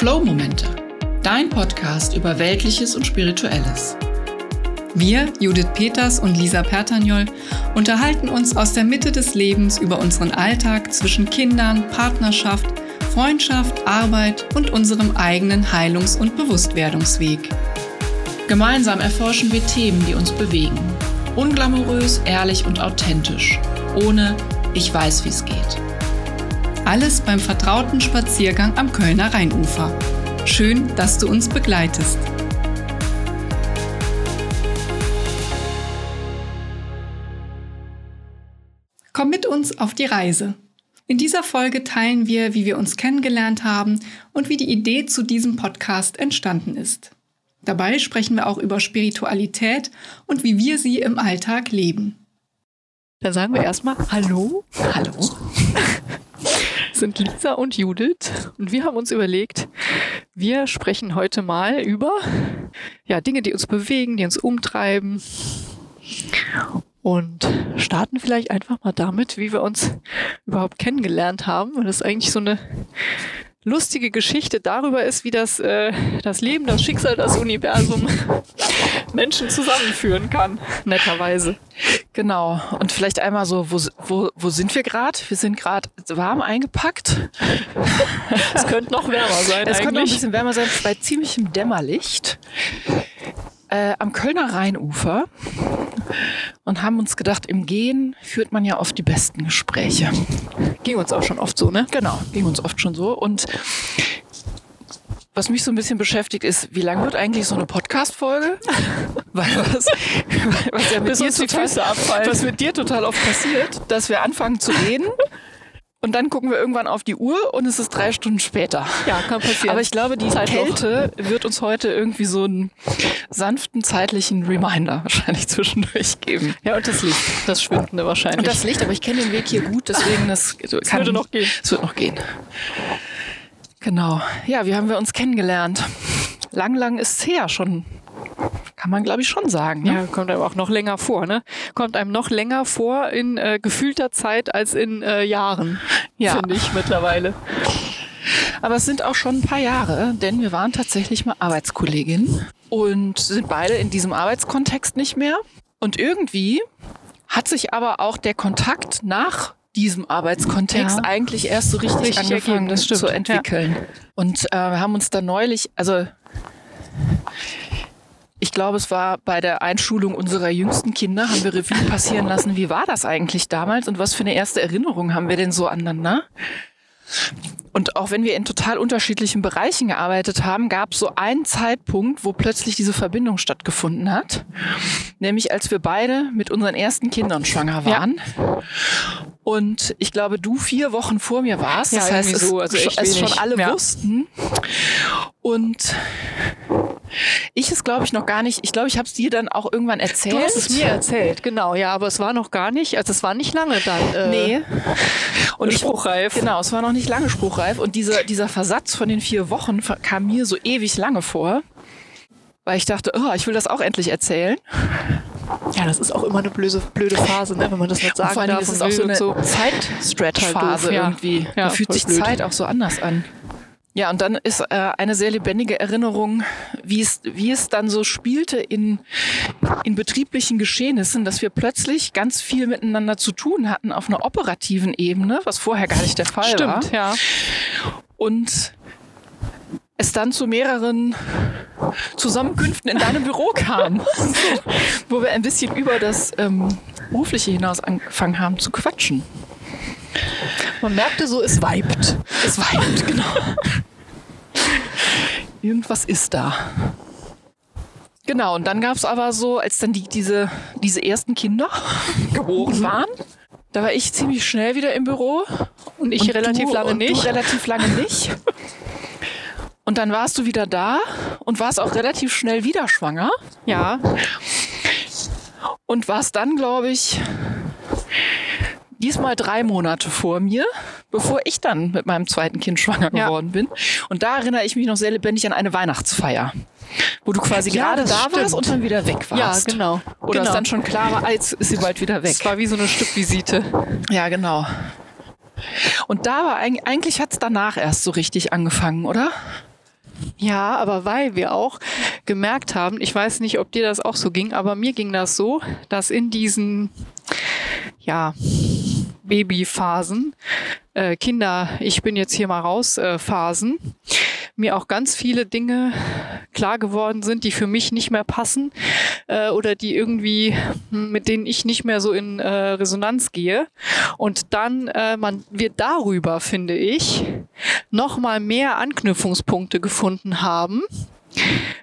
Flow-Momente, dein Podcast über Weltliches und Spirituelles. Wir, Judith Peters und Lisa Pertagnol, unterhalten uns aus der Mitte des Lebens über unseren Alltag zwischen Kindern, Partnerschaft, Freundschaft, Arbeit und unserem eigenen Heilungs- und Bewusstwerdungsweg. Gemeinsam erforschen wir Themen, die uns bewegen. Unglamourös, ehrlich und authentisch. Ohne Ich weiß, wie es geht. Alles beim vertrauten Spaziergang am Kölner Rheinufer. Schön, dass du uns begleitest. Komm mit uns auf die Reise. In dieser Folge teilen wir, wie wir uns kennengelernt haben und wie die Idee zu diesem Podcast entstanden ist. Dabei sprechen wir auch über Spiritualität und wie wir sie im Alltag leben. Dann sagen wir erstmal Hallo. Hallo. sind Lisa und Judith. Und wir haben uns überlegt, wir sprechen heute mal über ja, Dinge, die uns bewegen, die uns umtreiben. Und starten vielleicht einfach mal damit, wie wir uns überhaupt kennengelernt haben, weil das eigentlich so eine lustige Geschichte darüber ist, wie das, äh, das Leben, das Schicksal, das Universum Menschen zusammenführen kann, netterweise. Genau. Und vielleicht einmal so, wo, wo, wo sind wir gerade? Wir sind gerade warm eingepackt. es könnte noch wärmer sein. Es könnte noch ein bisschen wärmer sein bei ziemlichem Dämmerlicht äh, am Kölner Rheinufer und haben uns gedacht, im Gehen führt man ja oft die besten Gespräche. Ging uns auch schon oft so, ne? Genau, ging uns oft schon so. Und was mich so ein bisschen beschäftigt, ist, wie lang wird eigentlich so eine Podcast-Folge? Weil was, was ja mit dir total, was mit dir total oft passiert, dass wir anfangen zu reden und dann gucken wir irgendwann auf die Uhr und es ist drei Stunden später. Ja, kann passieren. Aber ich glaube, die Zeitloch. Kälte wird uns heute irgendwie so einen sanften zeitlichen Reminder wahrscheinlich zwischendurch geben. Ja, und das Licht, das Schwindende wahrscheinlich. Und das Licht, aber ich kenne den Weg hier gut, deswegen das, das würde noch gehen. Es wird noch gehen. Genau. Ja, wie haben wir uns kennengelernt? Lang, lang ist es her, schon kann man, glaube ich, schon sagen. Ne? Ja, kommt einem auch noch länger vor, ne? Kommt einem noch länger vor in äh, gefühlter Zeit als in äh, Jahren, ja. finde ich mittlerweile. Aber es sind auch schon ein paar Jahre, denn wir waren tatsächlich mal Arbeitskolleginnen und sind beide in diesem Arbeitskontext nicht mehr. Und irgendwie hat sich aber auch der Kontakt nach diesem Arbeitskontext ja. eigentlich erst so richtig, richtig angefangen zu entwickeln. Ja. Und äh, wir haben uns da neulich, also ich glaube, es war bei der Einschulung unserer jüngsten Kinder, haben wir Revue passieren lassen. Wie war das eigentlich damals und was für eine erste Erinnerung haben wir denn so aneinander? Und auch wenn wir in total unterschiedlichen Bereichen gearbeitet haben, gab es so einen Zeitpunkt, wo plötzlich diese Verbindung stattgefunden hat. Nämlich als wir beide mit unseren ersten Kindern schwanger waren. Ja. Und ich glaube, du vier Wochen vor mir warst. Das ja, heißt, es, so, also es schon alle ja. wussten. Und ich es glaube ich noch gar nicht. Ich glaube, ich habe es dir dann auch irgendwann erzählt. Du hast es mir erzählt, genau, ja, aber es war noch gar nicht, also es war nicht lange dann. Äh, nee. Und spruchreif. Ich, genau, es war noch nicht lange spruchreif. Und dieser, dieser Versatz von den vier Wochen kam mir so ewig lange vor, weil ich dachte, oh, ich will das auch endlich erzählen. Ja, das ist auch immer eine blöde, blöde Phase, ne, wenn man das nicht sagen vor allem darf. Ist es auch so eine so Zeitstretch-Phase halt irgendwie. Ja, da fühlt sich blöd. Zeit auch so anders an. Ja, und dann ist äh, eine sehr lebendige Erinnerung, wie es, wie es dann so spielte in, in betrieblichen Geschehnissen, dass wir plötzlich ganz viel miteinander zu tun hatten auf einer operativen Ebene, was vorher gar nicht der Fall Stimmt, war. Stimmt, ja. Und es dann zu mehreren Zusammenkünften in deinem Büro kam, wo wir ein bisschen über das ähm, Berufliche hinaus angefangen haben zu quatschen. Man merkte so, es weibt. Es weibt, genau. Irgendwas ist da. Genau, und dann gab es aber so, als dann die, diese, diese ersten Kinder geboren waren, da war ich ziemlich schnell wieder im Büro. Und ich und relativ du, lange nicht. Du relativ lange nicht. Und dann warst du wieder da und warst auch relativ schnell wieder schwanger. Ja. Und warst dann, glaube ich, diesmal drei Monate vor mir, bevor ich dann mit meinem zweiten Kind schwanger ja. geworden bin. Und da erinnere ich mich noch sehr lebendig an eine Weihnachtsfeier. Wo du quasi ja, gerade da stimmt. warst und dann wieder weg warst. Ja, genau. Oder genau. es dann schon klar war, jetzt ist sie bald wieder weg. Es war wie so eine Stückvisite. Ja, genau. Und da war eigentlich, eigentlich hat es danach erst so richtig angefangen, oder? Ja, aber weil wir auch gemerkt haben, ich weiß nicht, ob dir das auch so ging, aber mir ging das so, dass in diesen, ja, Babyphasen, äh, Kinder, ich bin jetzt hier mal raus, äh, Phasen, mir auch ganz viele Dinge klar geworden sind, die für mich nicht mehr passen äh, oder die irgendwie, hm, mit denen ich nicht mehr so in äh, Resonanz gehe. Und dann äh, man wir darüber, finde ich, noch mal mehr Anknüpfungspunkte gefunden haben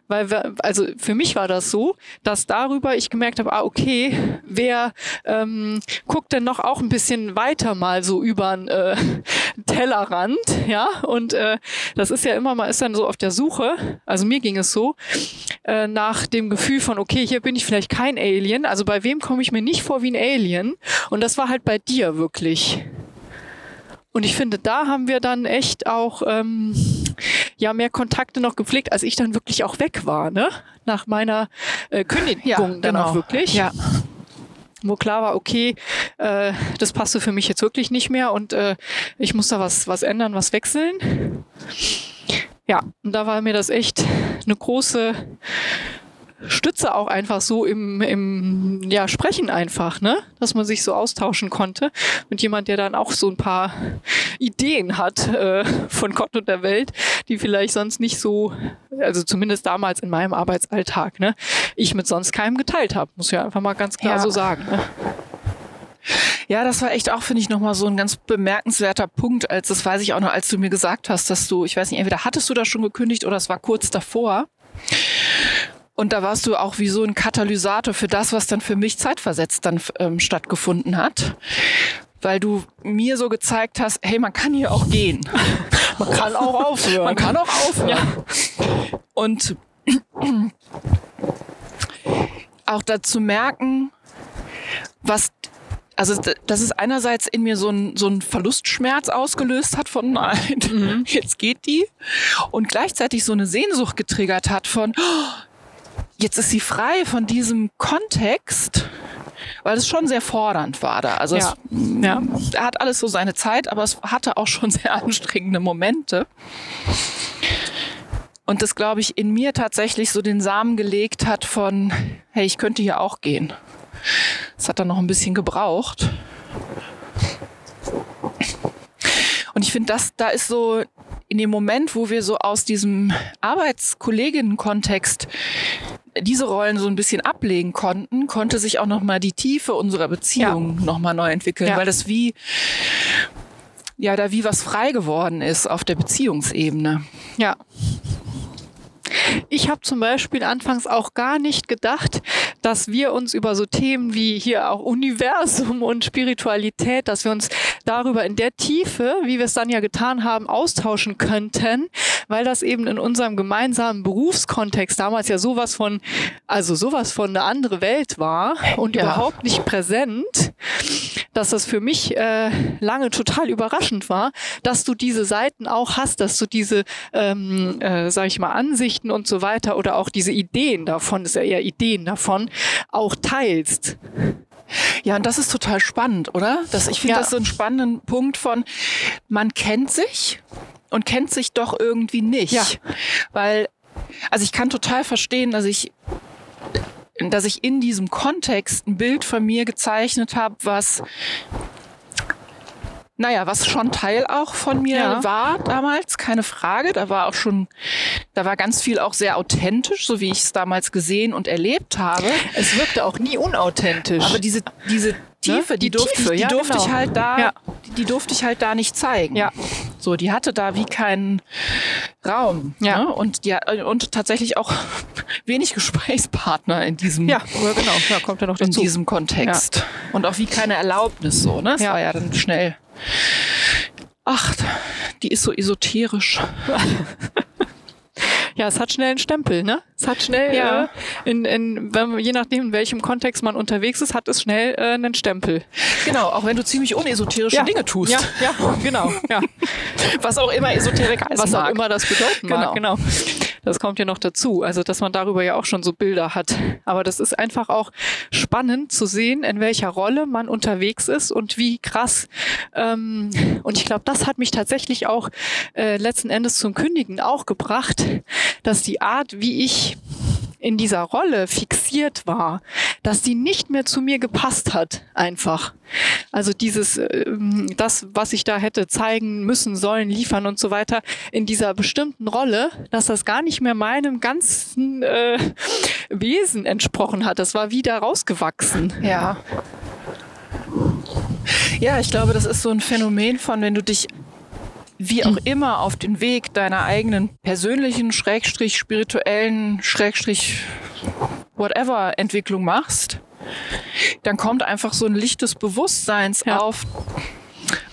weil wir, also für mich war das so, dass darüber ich gemerkt habe, ah, okay, wer ähm, guckt denn noch auch ein bisschen weiter mal so über einen äh, Tellerrand, ja, und äh, das ist ja immer mal, ist dann so auf der Suche, also mir ging es so, äh, nach dem Gefühl von, okay, hier bin ich vielleicht kein Alien, also bei wem komme ich mir nicht vor wie ein Alien? Und das war halt bei dir wirklich. Und ich finde, da haben wir dann echt auch ähm, ja mehr Kontakte noch gepflegt, als ich dann wirklich auch weg war, ne? Nach meiner äh, Kündigung Ja, dann genau. auch wirklich. Ja. Wo klar war, okay, äh, das passte für mich jetzt wirklich nicht mehr und äh, ich muss da was, was ändern, was wechseln. Ja, und da war mir das echt eine große Stütze auch einfach so im, im ja, Sprechen einfach, ne? Dass man sich so austauschen konnte mit jemand, der dann auch so ein paar Ideen hat äh, von Gott und der Welt, die vielleicht sonst nicht so, also zumindest damals in meinem Arbeitsalltag, ne, ich mit sonst keinem geteilt habe, muss ich ja einfach mal ganz klar Ja. so sagen. Ne? Ja, das war echt auch, finde ich, nochmal so ein ganz bemerkenswerter Punkt, als das weiß ich auch noch, als du mir gesagt hast, dass du, ich weiß nicht, entweder hattest du das schon gekündigt oder es war kurz davor. Und da warst du auch wie so ein Katalysator für das, was dann für mich zeitversetzt dann ähm, stattgefunden hat. Weil du mir so gezeigt hast, hey, man kann hier auch gehen. Man kann auch aufhören. Man kann auch aufhören. Und auch dazu merken, was, also d- dass es einerseits in mir so ein, so ein Verlustschmerz ausgelöst hat von nein, jetzt geht die. Und gleichzeitig so eine Sehnsucht getriggert hat von, oh, jetzt ist sie frei von diesem Kontext, weil es schon sehr fordernd war da. Also Ja. es Ja. er hat alles so seine Zeit, aber es hatte auch schon sehr anstrengende Momente. Und das, glaube ich, in mir tatsächlich so den Samen gelegt hat von, hey, ich könnte hier auch gehen. Das hat dann noch ein bisschen gebraucht. Und ich finde, das, da ist so in dem Moment, wo wir so aus diesem Arbeitskolleginnen-Kontext diese Rollen so ein bisschen ablegen konnten, konnte sich auch noch mal die Tiefe unserer Beziehung noch mal neu entwickeln, Ja. weil das wie ja da wie was frei geworden ist auf der Beziehungsebene. Ja. Ich habe zum Beispiel anfangs auch gar nicht gedacht, dass wir uns über so Themen wie hier auch Universum und Spiritualität, dass wir uns darüber in der Tiefe, wie wir es dann ja getan haben, austauschen könnten, weil das eben in unserem gemeinsamen Berufskontext damals ja sowas von, also sowas von eine andere Welt war und Ja. überhaupt nicht präsent, dass das für mich äh, lange total überraschend war, dass du diese Seiten auch hast, dass du diese, ähm, äh, sag ich mal, Ansichten und so weiter oder auch diese Ideen davon, das ist ja eher Ideen davon, auch teilst. Ja, und das ist total spannend, oder? Das, ich finde Ja. das so einen spannenden Punkt von, man kennt sich und kennt sich doch irgendwie nicht. Ja. Weil, also ich kann total verstehen, dass ich dass ich in diesem Kontext ein Bild von mir gezeichnet habe, was naja, was schon Teil auch von mir Ja. war damals, keine Frage. Da war auch schon, da war ganz viel auch sehr authentisch, so wie ich es damals gesehen und erlebt habe. Es wirkte auch nie unauthentisch. Aber diese, diese Tiefe, die, Die durfte, Tiefe, ich, die ja, durfte genau. ich halt da, Ja. die, die durfte ich halt da nicht zeigen. Ja. So, die hatte da wie keinen Raum. Ja. Ne? Und, die, und tatsächlich auch wenig Gesprächspartner in diesem, ja, genau, ja, kommt ja noch in dazu. diesem Kontext. Und auch wie keine Erlaubnis so, ne? Ja. war ja dann schnell. Ach, die ist so esoterisch. Ja, es hat schnell einen Stempel, ne? Es hat schnell, Ja. äh, in, in, wenn, je nachdem, in welchem Kontext man unterwegs ist, hat es schnell äh, einen Stempel. Genau, auch wenn du ziemlich unesoterische Dinge tust. Ja, ja, genau. Ja. Was auch immer Esoterik heißt. Was auch mag. immer das bedeuten mag. Genau. Genau. Das kommt ja noch dazu. Also, dass man darüber ja auch schon so Bilder hat. Aber das ist einfach auch spannend zu sehen, in welcher Rolle man unterwegs ist und wie krass. Ähm, und ich glaube, das hat mich tatsächlich auch äh, letzten Endes zum Kündigen auch gebracht, dass die Art, wie ich in dieser Rolle fixiert war, dass die nicht mehr zu mir gepasst hat, einfach. Also dieses, ähm, das, was ich da hätte zeigen müssen, sollen, liefern und so weiter, in dieser bestimmten Rolle, dass das gar nicht mehr meinem ganzen äh, Wesen entsprochen hat. Das war wieder rausgewachsen. Ja. Ja, ich glaube, das ist so ein Phänomen von, wenn du dich wie auch immer auf den Weg deiner eigenen persönlichen, schrägstrich spirituellen, schrägstrich whatever Entwicklung machst, dann kommt einfach so ein Licht des Bewusstseins ja. auf,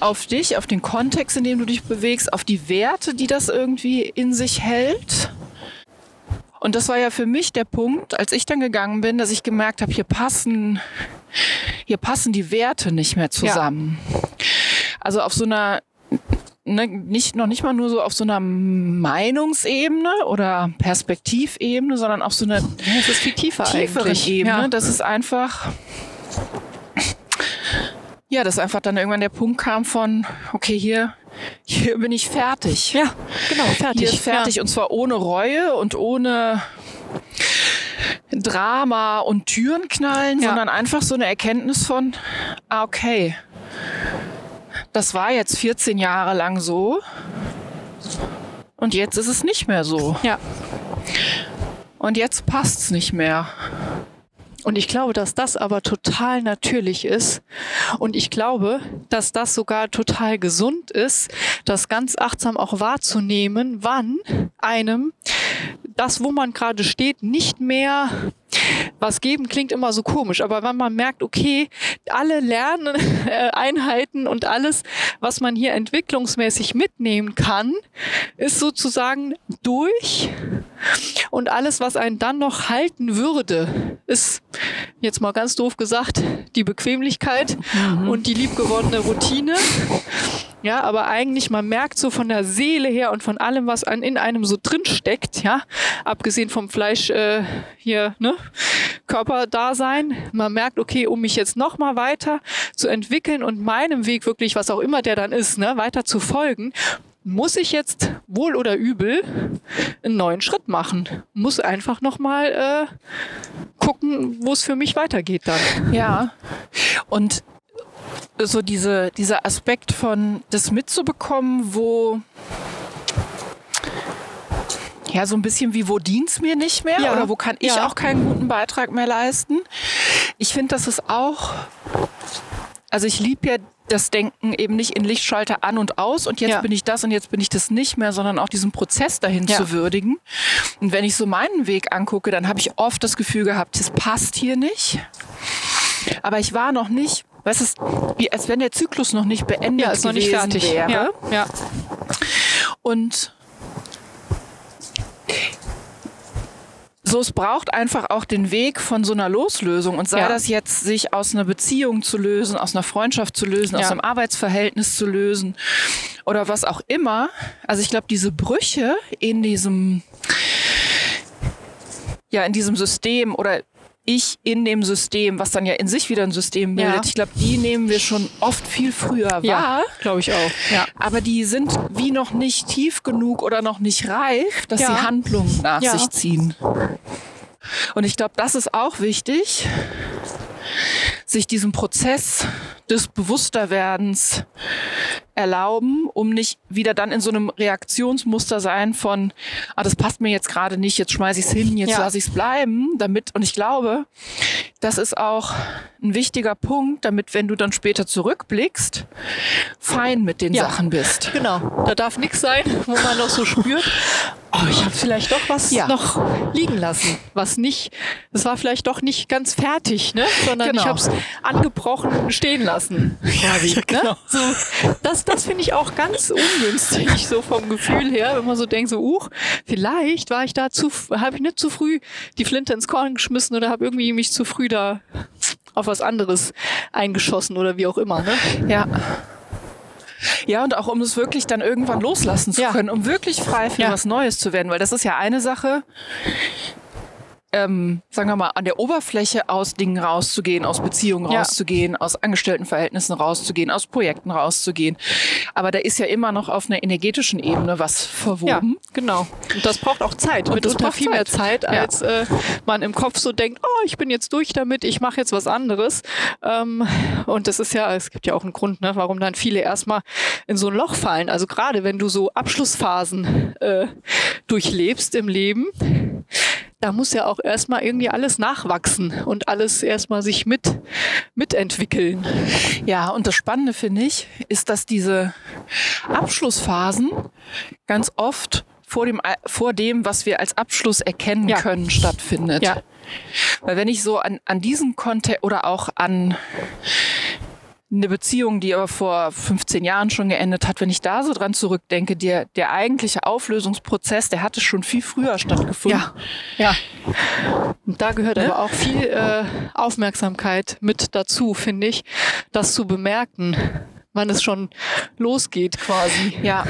auf dich, auf den Kontext, in dem du dich bewegst, auf die Werte, die das irgendwie in sich hält. Und das war ja für mich der Punkt, als ich dann gegangen bin, dass ich gemerkt habe, hier passen, hier passen die Werte nicht mehr zusammen. Ja. Also auf so einer ne, nicht, noch nicht mal nur so auf so einer Meinungsebene oder Perspektivebene, sondern auf so einer das ist viel tiefer tieferen eigentlich. Ebene. Ja. Das ist einfach, ja, dass einfach dann irgendwann der Punkt kam von, okay, hier, hier bin ich fertig. Ja, genau, fertig. Hier fertig ja. und zwar ohne Reue und ohne Drama und Türen knallen, ja. sondern einfach so eine Erkenntnis von, ah, okay, das war jetzt 14 Jahre lang so. Und jetzt ist es nicht mehr so. Ja. Und jetzt passt es nicht mehr. Und ich glaube, dass das aber total natürlich ist. Und ich glaube, dass das sogar total gesund ist, das ganz achtsam auch wahrzunehmen, wann einem das, wo man gerade steht, nicht mehr was geben klingt immer so komisch, aber wenn man merkt, okay, alle Lerneinheiten und alles, was man hier entwicklungsmäßig mitnehmen kann, ist sozusagen durch. Und alles, was einen dann noch halten würde, ist jetzt mal ganz doof gesagt, die Bequemlichkeit mhm. und die liebgewordene Routine. Ja, aber eigentlich, man merkt so von der Seele her und von allem, was an, in einem so drin steckt, ja, abgesehen vom Fleisch äh, hier, ne, Körperdasein, man merkt, okay, um mich jetzt noch mal weiter zu entwickeln und meinem Weg wirklich, was auch immer der dann ist, ne, weiter zu folgen, muss ich jetzt wohl oder übel einen neuen Schritt machen. Muss einfach noch mal äh, gucken, wo es für mich weitergeht dann. Ja. Und so diese, dieser Aspekt von das mitzubekommen, wo ja, so ein bisschen wie, wo dient's mir nicht mehr? Ja. Oder wo kann ich ja. auch keinen guten Beitrag mehr leisten? Ich finde, das ist auch, also ich liebe ja das Denken eben nicht in Lichtschalter an und aus und jetzt ja. bin ich das und jetzt bin ich das nicht mehr, sondern auch diesen Prozess dahin zu würdigen. Und wenn ich so meinen Weg angucke, dann habe ich oft das Gefühl gehabt, es passt hier nicht. Aber ich war noch nicht Weißt du, wie als wenn der Zyklus noch nicht beendet ja, ist noch nicht fertig wäre. Ja, ja. Und so, es braucht einfach auch den Weg von so einer Loslösung und sei ja. das jetzt, sich aus einer Beziehung zu lösen, aus einer Freundschaft zu lösen, ja. aus einem Arbeitsverhältnis zu lösen oder was auch immer. Also ich glaube, diese Brüche in diesem, ja, in diesem System oder ich in dem System, was dann ja in sich wieder ein System bildet. Ja. Ich glaube, die nehmen wir schon oft viel früher wahr. Ja, glaube ich auch. Ja. Aber die sind wie noch nicht tief genug oder noch nicht reif, dass ja. sie Handlungen nach ja. sich ziehen. Und ich glaube, das ist auch wichtig, sich diesem Prozess des Bewussterwerdens erlauben, um nicht wieder dann in so einem Reaktionsmuster sein von, ah, das passt mir jetzt gerade nicht, jetzt schmeiße ich es hin, jetzt ja. lasse ich es bleiben, damit, und ich glaube, das ist auch ein wichtiger Punkt, damit, wenn du dann später zurückblickst, fein mit den ja. Sachen bist. Genau. Da darf nichts sein, wo man noch so spürt, oh, ich habe vielleicht doch was ja. noch liegen lassen, was nicht, das war vielleicht doch nicht ganz fertig, ne? sondern genau. ich habe es angebrochen stehen lassen. Quasi, ja, genau. ne? so, das das finde ich auch ganz ungünstig, so vom Gefühl her, wenn man so denkt, so, uch, vielleicht war ich da zu, habe ich nicht zu früh die Flinte ins Korn geschmissen oder habe irgendwie mich zu früh da auf was anderes eingeschossen oder wie auch immer. Ne? Ja. Ja, und auch um es wirklich dann irgendwann loslassen zu Ja. können, um wirklich frei für Ja. was Neues zu werden. Weil das ist ja eine Sache, ähm, sagen wir mal, an der Oberfläche aus Dingen rauszugehen, aus Beziehungen Ja. rauszugehen, aus Angestelltenverhältnissen rauszugehen, aus Projekten rauszugehen. Aber da ist ja immer noch auf einer energetischen Ebene was Ja, verwoben. genau. Und das braucht auch Zeit, Und das mitunter viel mehr Zeit. Zeit, Ja. als äh, man im Kopf so denkt, oh, ich bin jetzt durch damit, ich mache jetzt was anderes. Ähm, und das ist ja, es gibt ja auch einen Grund, ne, warum dann viele erstmal in so ein Loch fallen. Also gerade wenn du so Abschlussphasen äh, durchlebst im Leben, da muss ja auch erstmal irgendwie alles nachwachsen und alles erstmal sich mit mitentwickeln. Ja, und das Spannende finde ich, ist, dass diese Abschlussphasen ganz oft vor dem, vor dem, was wir als Abschluss erkennen Ja. können, stattfindet. Ja. Weil wenn ich so an, an diesen Kontext oder auch an eine Beziehung, die aber vor 15 Jahren schon geendet hat, wenn ich da so dran zurückdenke, der, der eigentliche Auflösungsprozess, der hatte schon viel früher stattgefunden. Ja, ja. Und da gehört Ne? aber auch viel äh, Aufmerksamkeit mit dazu, finde ich, das zu bemerken, wann es schon losgeht quasi. Ja.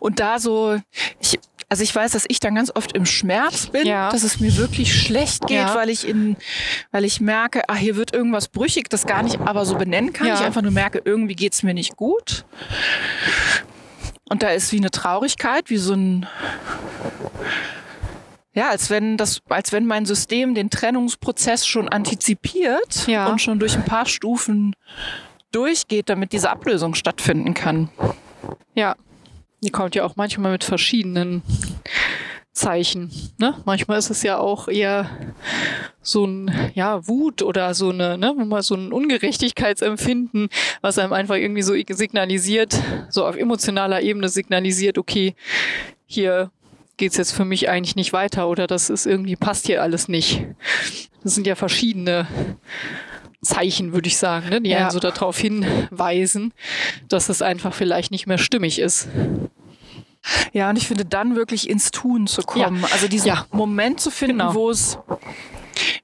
Und da so, ich, also ich weiß, dass ich dann ganz oft im Schmerz bin, Ja. dass es mir wirklich schlecht geht, Ja. weil ich in, weil ich merke, ah, hier wird irgendwas brüchig, das gar nicht aber so benennen kann. Ja. Ich einfach nur merke, irgendwie geht's mir nicht gut. Und da ist wie eine Traurigkeit, wie so ein, ja, als wenn das, als wenn mein System den Trennungsprozess schon antizipiert Ja. und schon durch ein paar Stufen durchgeht, damit diese Ablösung stattfinden kann. Ja. Die kommt ja auch manchmal mit verschiedenen Zeichen. Ne? Manchmal ist es ja auch eher so ein ja, Wut oder so eine, ne, man so ein Ungerechtigkeitsempfinden, was einem einfach irgendwie so signalisiert, so auf emotionaler Ebene signalisiert, okay, hier geht's jetzt für mich eigentlich nicht weiter oder das ist irgendwie passt hier alles nicht. Das sind ja verschiedene Zeichen, würde ich sagen, ne, die Ja. einen so darauf hinweisen, dass es einfach vielleicht nicht mehr stimmig ist. Ja, und ich finde dann wirklich ins Tun zu kommen. Also diesen Ja. Moment zu finden, Genau. wo es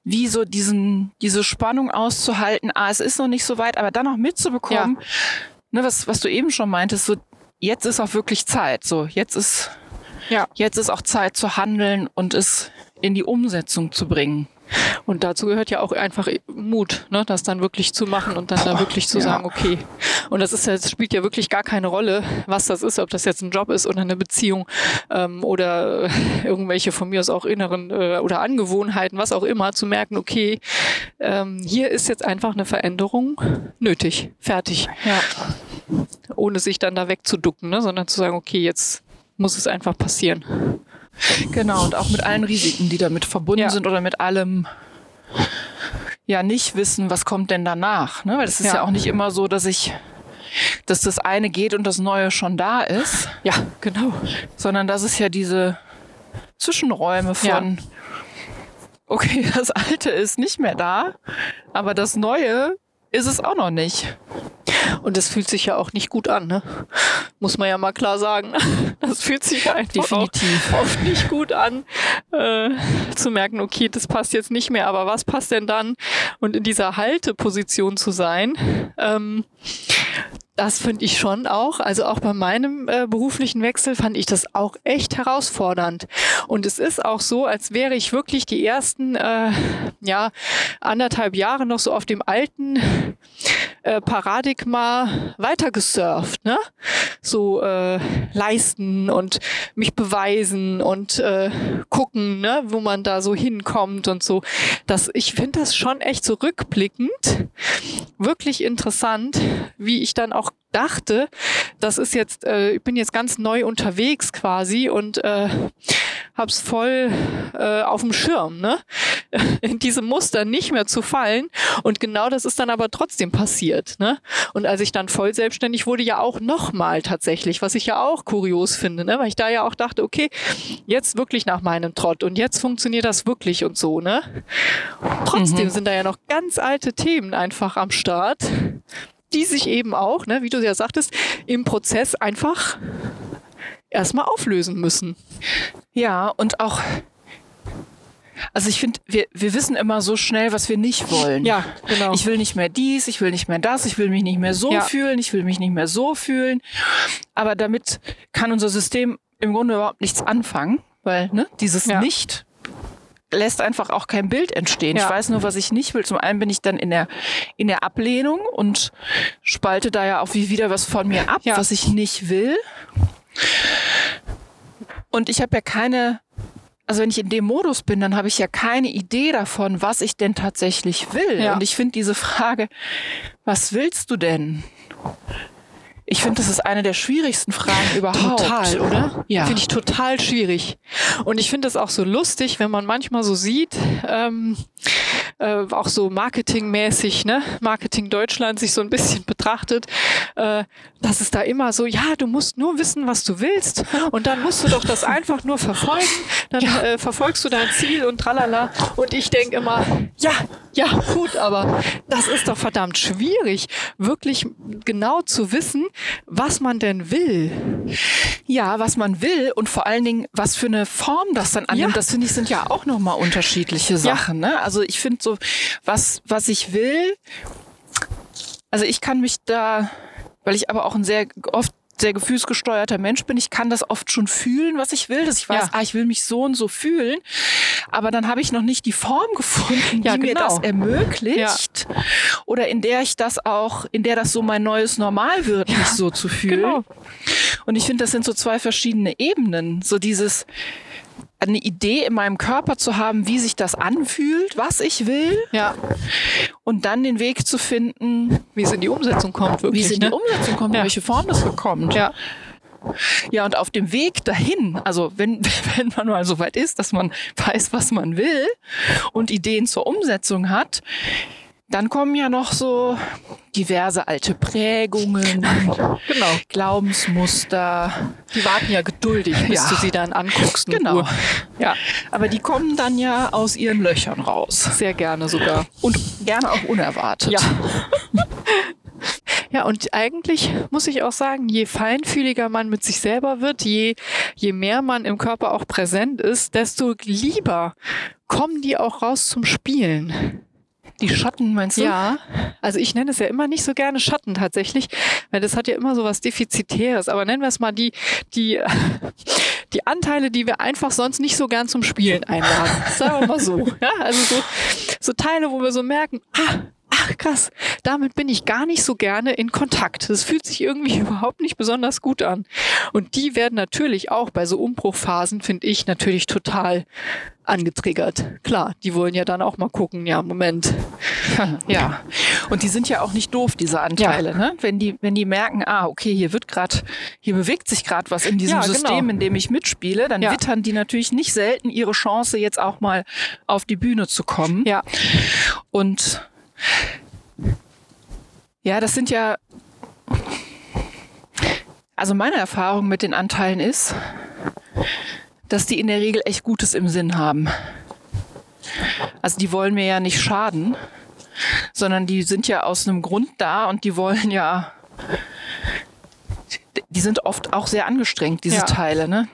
wie so diesen, diese Spannung auszuhalten, ah, es ist noch nicht so weit, aber dann auch mitzubekommen, ne, was, was du eben schon meintest, so jetzt ist auch wirklich Zeit. So, jetzt ist, Ja. jetzt ist auch Zeit zu handeln und es in die Umsetzung zu bringen. Und dazu gehört ja auch einfach Mut, ne, das dann wirklich zu machen und dann da wirklich zu ja. sagen, okay. Und das ist ja, das spielt ja wirklich gar keine Rolle, was das ist, ob das jetzt ein Job ist oder eine Beziehung ähm, oder irgendwelche von mir aus auch inneren äh, oder Angewohnheiten, was auch immer, zu merken, okay, ähm, hier ist jetzt einfach eine Veränderung nötig, fertig, Ja. ohne sich dann da wegzuducken, ne, sondern zu sagen, okay, jetzt muss es einfach passieren. Genau, und auch mit allen Risiken, die damit verbunden Ja. sind oder mit allem ja nicht wissen, was kommt denn danach. Ne? Weil das ist ja. Ja. auch nicht immer so, dass ich, dass das eine geht und das Neue schon da ist, Ja, genau. sondern dass es ja diese Zwischenräume von Ja. okay, das Alte ist nicht mehr da, aber das Neue ist es auch noch nicht. Und das fühlt sich ja auch nicht gut an, ne? Muss man ja mal klar sagen. Das fühlt sich einfach Definitiv. Auch oft nicht gut an, äh, zu merken, okay, das passt jetzt nicht mehr, aber was passt denn dann? Und in dieser Halteposition zu sein, ähm, das finde ich schon auch. Also auch bei meinem äh, beruflichen Wechsel fand ich das auch echt herausfordernd. Und es ist auch so, als wäre ich wirklich die ersten äh, ja, anderthalb Jahre noch so auf dem alten äh, Paradigma weitergesurft, ne? So äh, leisten und mich beweisen und äh, gucken, ne, wo man da so hinkommt und so. Das, ich finde das schon echt so wirklich interessant, wie ich dann auch dachte, das ist jetzt, äh, ich bin jetzt ganz neu unterwegs quasi und äh, hab's voll äh, auf dem Schirm, ne? In diese Muster nicht mehr zu fallen. Und genau das ist dann aber trotzdem passiert, ne? Und als ich dann voll selbstständig wurde, ja auch nochmal tatsächlich, was ich ja auch kurios finde, ne? Weil ich da ja auch dachte, okay, jetzt wirklich nach meinem Trott und jetzt funktioniert das wirklich und so, ne? Trotzdem sind da ja noch ganz alte Themen einfach am Start, die sich eben auch, ne, wie du ja sagtest, im Prozess einfach erstmal auflösen müssen. Ja, und auch Also ich finde, wir, wir wissen immer so schnell, was wir nicht wollen. Ja, genau. Ich will nicht mehr dies, ich will nicht mehr das, ich will mich nicht mehr so Ja. fühlen, ich will mich nicht mehr so fühlen. Aber damit kann unser System im Grunde überhaupt nichts anfangen, weil ne, dieses Ja. Nicht lässt einfach auch kein Bild entstehen. Ja. Ich weiß nur, was ich nicht will. Zum einen bin ich dann in der, in der Ablehnung und spalte da ja auch wie wieder was von mir ab, Ja. was ich nicht will. Und ich habe ja keine, also wenn ich in dem Modus bin, dann habe ich ja keine Idee davon, was ich denn tatsächlich will. Ja. Und ich finde diese Frage, was willst du denn? Ich finde, das ist eine der schwierigsten Fragen überhaupt. Total, oder? Ja. Finde ich total schwierig. Und ich finde es auch so lustig, wenn man manchmal so sieht, ähm, äh, auch so marketingmäßig, ne, Marketing Deutschland sich so ein bisschen betrachtet, äh, dass es da immer so, ja, du musst nur wissen, was du willst und dann musst du doch das einfach nur verfolgen, dann äh, verfolgst du dein Ziel und tralala. Und ich denke immer, ja, ja, gut, aber das ist doch verdammt schwierig, wirklich genau zu wissen, was man denn will. Ja, was man will und vor allen Dingen, was für eine Form das dann annimmt, Ja. das finde ich sind ja auch nochmal unterschiedliche Sachen. Ne? Also ich finde so, was, was ich will, also ich kann mich da, weil ich aber auch ein sehr oft sehr gefühlsgesteuerter Mensch bin, ich kann das oft schon fühlen, was ich will, dass ich weiß, Ja. ah, ich will mich so und so fühlen, aber dann habe ich noch nicht die Form gefunden, Ja, die mir genau. das ermöglicht oder in der ich das auch, in der das so mein neues Normal wird, mich so zu fühlen. Genau. Und ich finde, das sind so zwei verschiedene Ebenen. So dieses, eine Idee in meinem Körper zu haben, wie sich das anfühlt, was ich will, Ja, und dann den Weg zu finden, wie es in die Umsetzung kommt, wirklich. wie es in ne? die Umsetzung kommt, Ja. welche Form das bekommt. Ja, Ja, und auf dem Weg dahin, also wenn, wenn man mal so weit ist, dass man weiß, was man will und Ideen zur Umsetzung hat, dann kommen ja noch so diverse alte Prägungen, genau. Glaubensmuster, Die warten ja geduldig, bis Ja. du sie dann anguckst. Genau. Ja, aber die kommen dann ja aus ihren Löchern raus. sehr gerne sogar. Und gerne auch unerwartet. Ja. Ja, und eigentlich muss ich auch sagen, je feinfühliger man mit sich selber wird, je, je mehr man im Körper auch präsent ist, desto lieber kommen die auch raus zum Spielen. Die Schatten, meinst du? Ja, also ich nenne es ja immer nicht so gerne Schatten tatsächlich, weil das hat ja immer so was Defizitäres. Aber nennen wir es mal die, die, die Anteile, die wir einfach sonst nicht so gern zum Spielen einladen. Sagen wir mal so. Ja, also so, so Teile, wo wir so merken, ah, ach krass, damit bin ich gar nicht so gerne in Kontakt. Das fühlt sich irgendwie überhaupt nicht besonders gut an. Und die werden natürlich auch bei so Umbruchphasen, finde ich, natürlich total angetriggert. Klar, die wollen ja dann auch mal gucken, ja, Moment. Ja. Und die sind ja auch nicht doof, diese Anteile. Ja. Ne? Wenn, die, wenn die merken, ah, okay, hier wird gerade, hier bewegt sich gerade was in diesem Ja, genau. System, in dem ich mitspiele, dann Ja. wittern die natürlich nicht selten ihre Chance, jetzt auch mal auf die Bühne zu kommen. Ja, Und ja, das sind ja. Also meine Erfahrung mit den Anteilen ist, dass die in der Regel echt Gutes im Sinn haben. Also die wollen mir ja nicht schaden, sondern die sind ja aus einem Grund da und die wollen ja. Die sind oft auch sehr angestrengt, diese Ja. Teile, ne?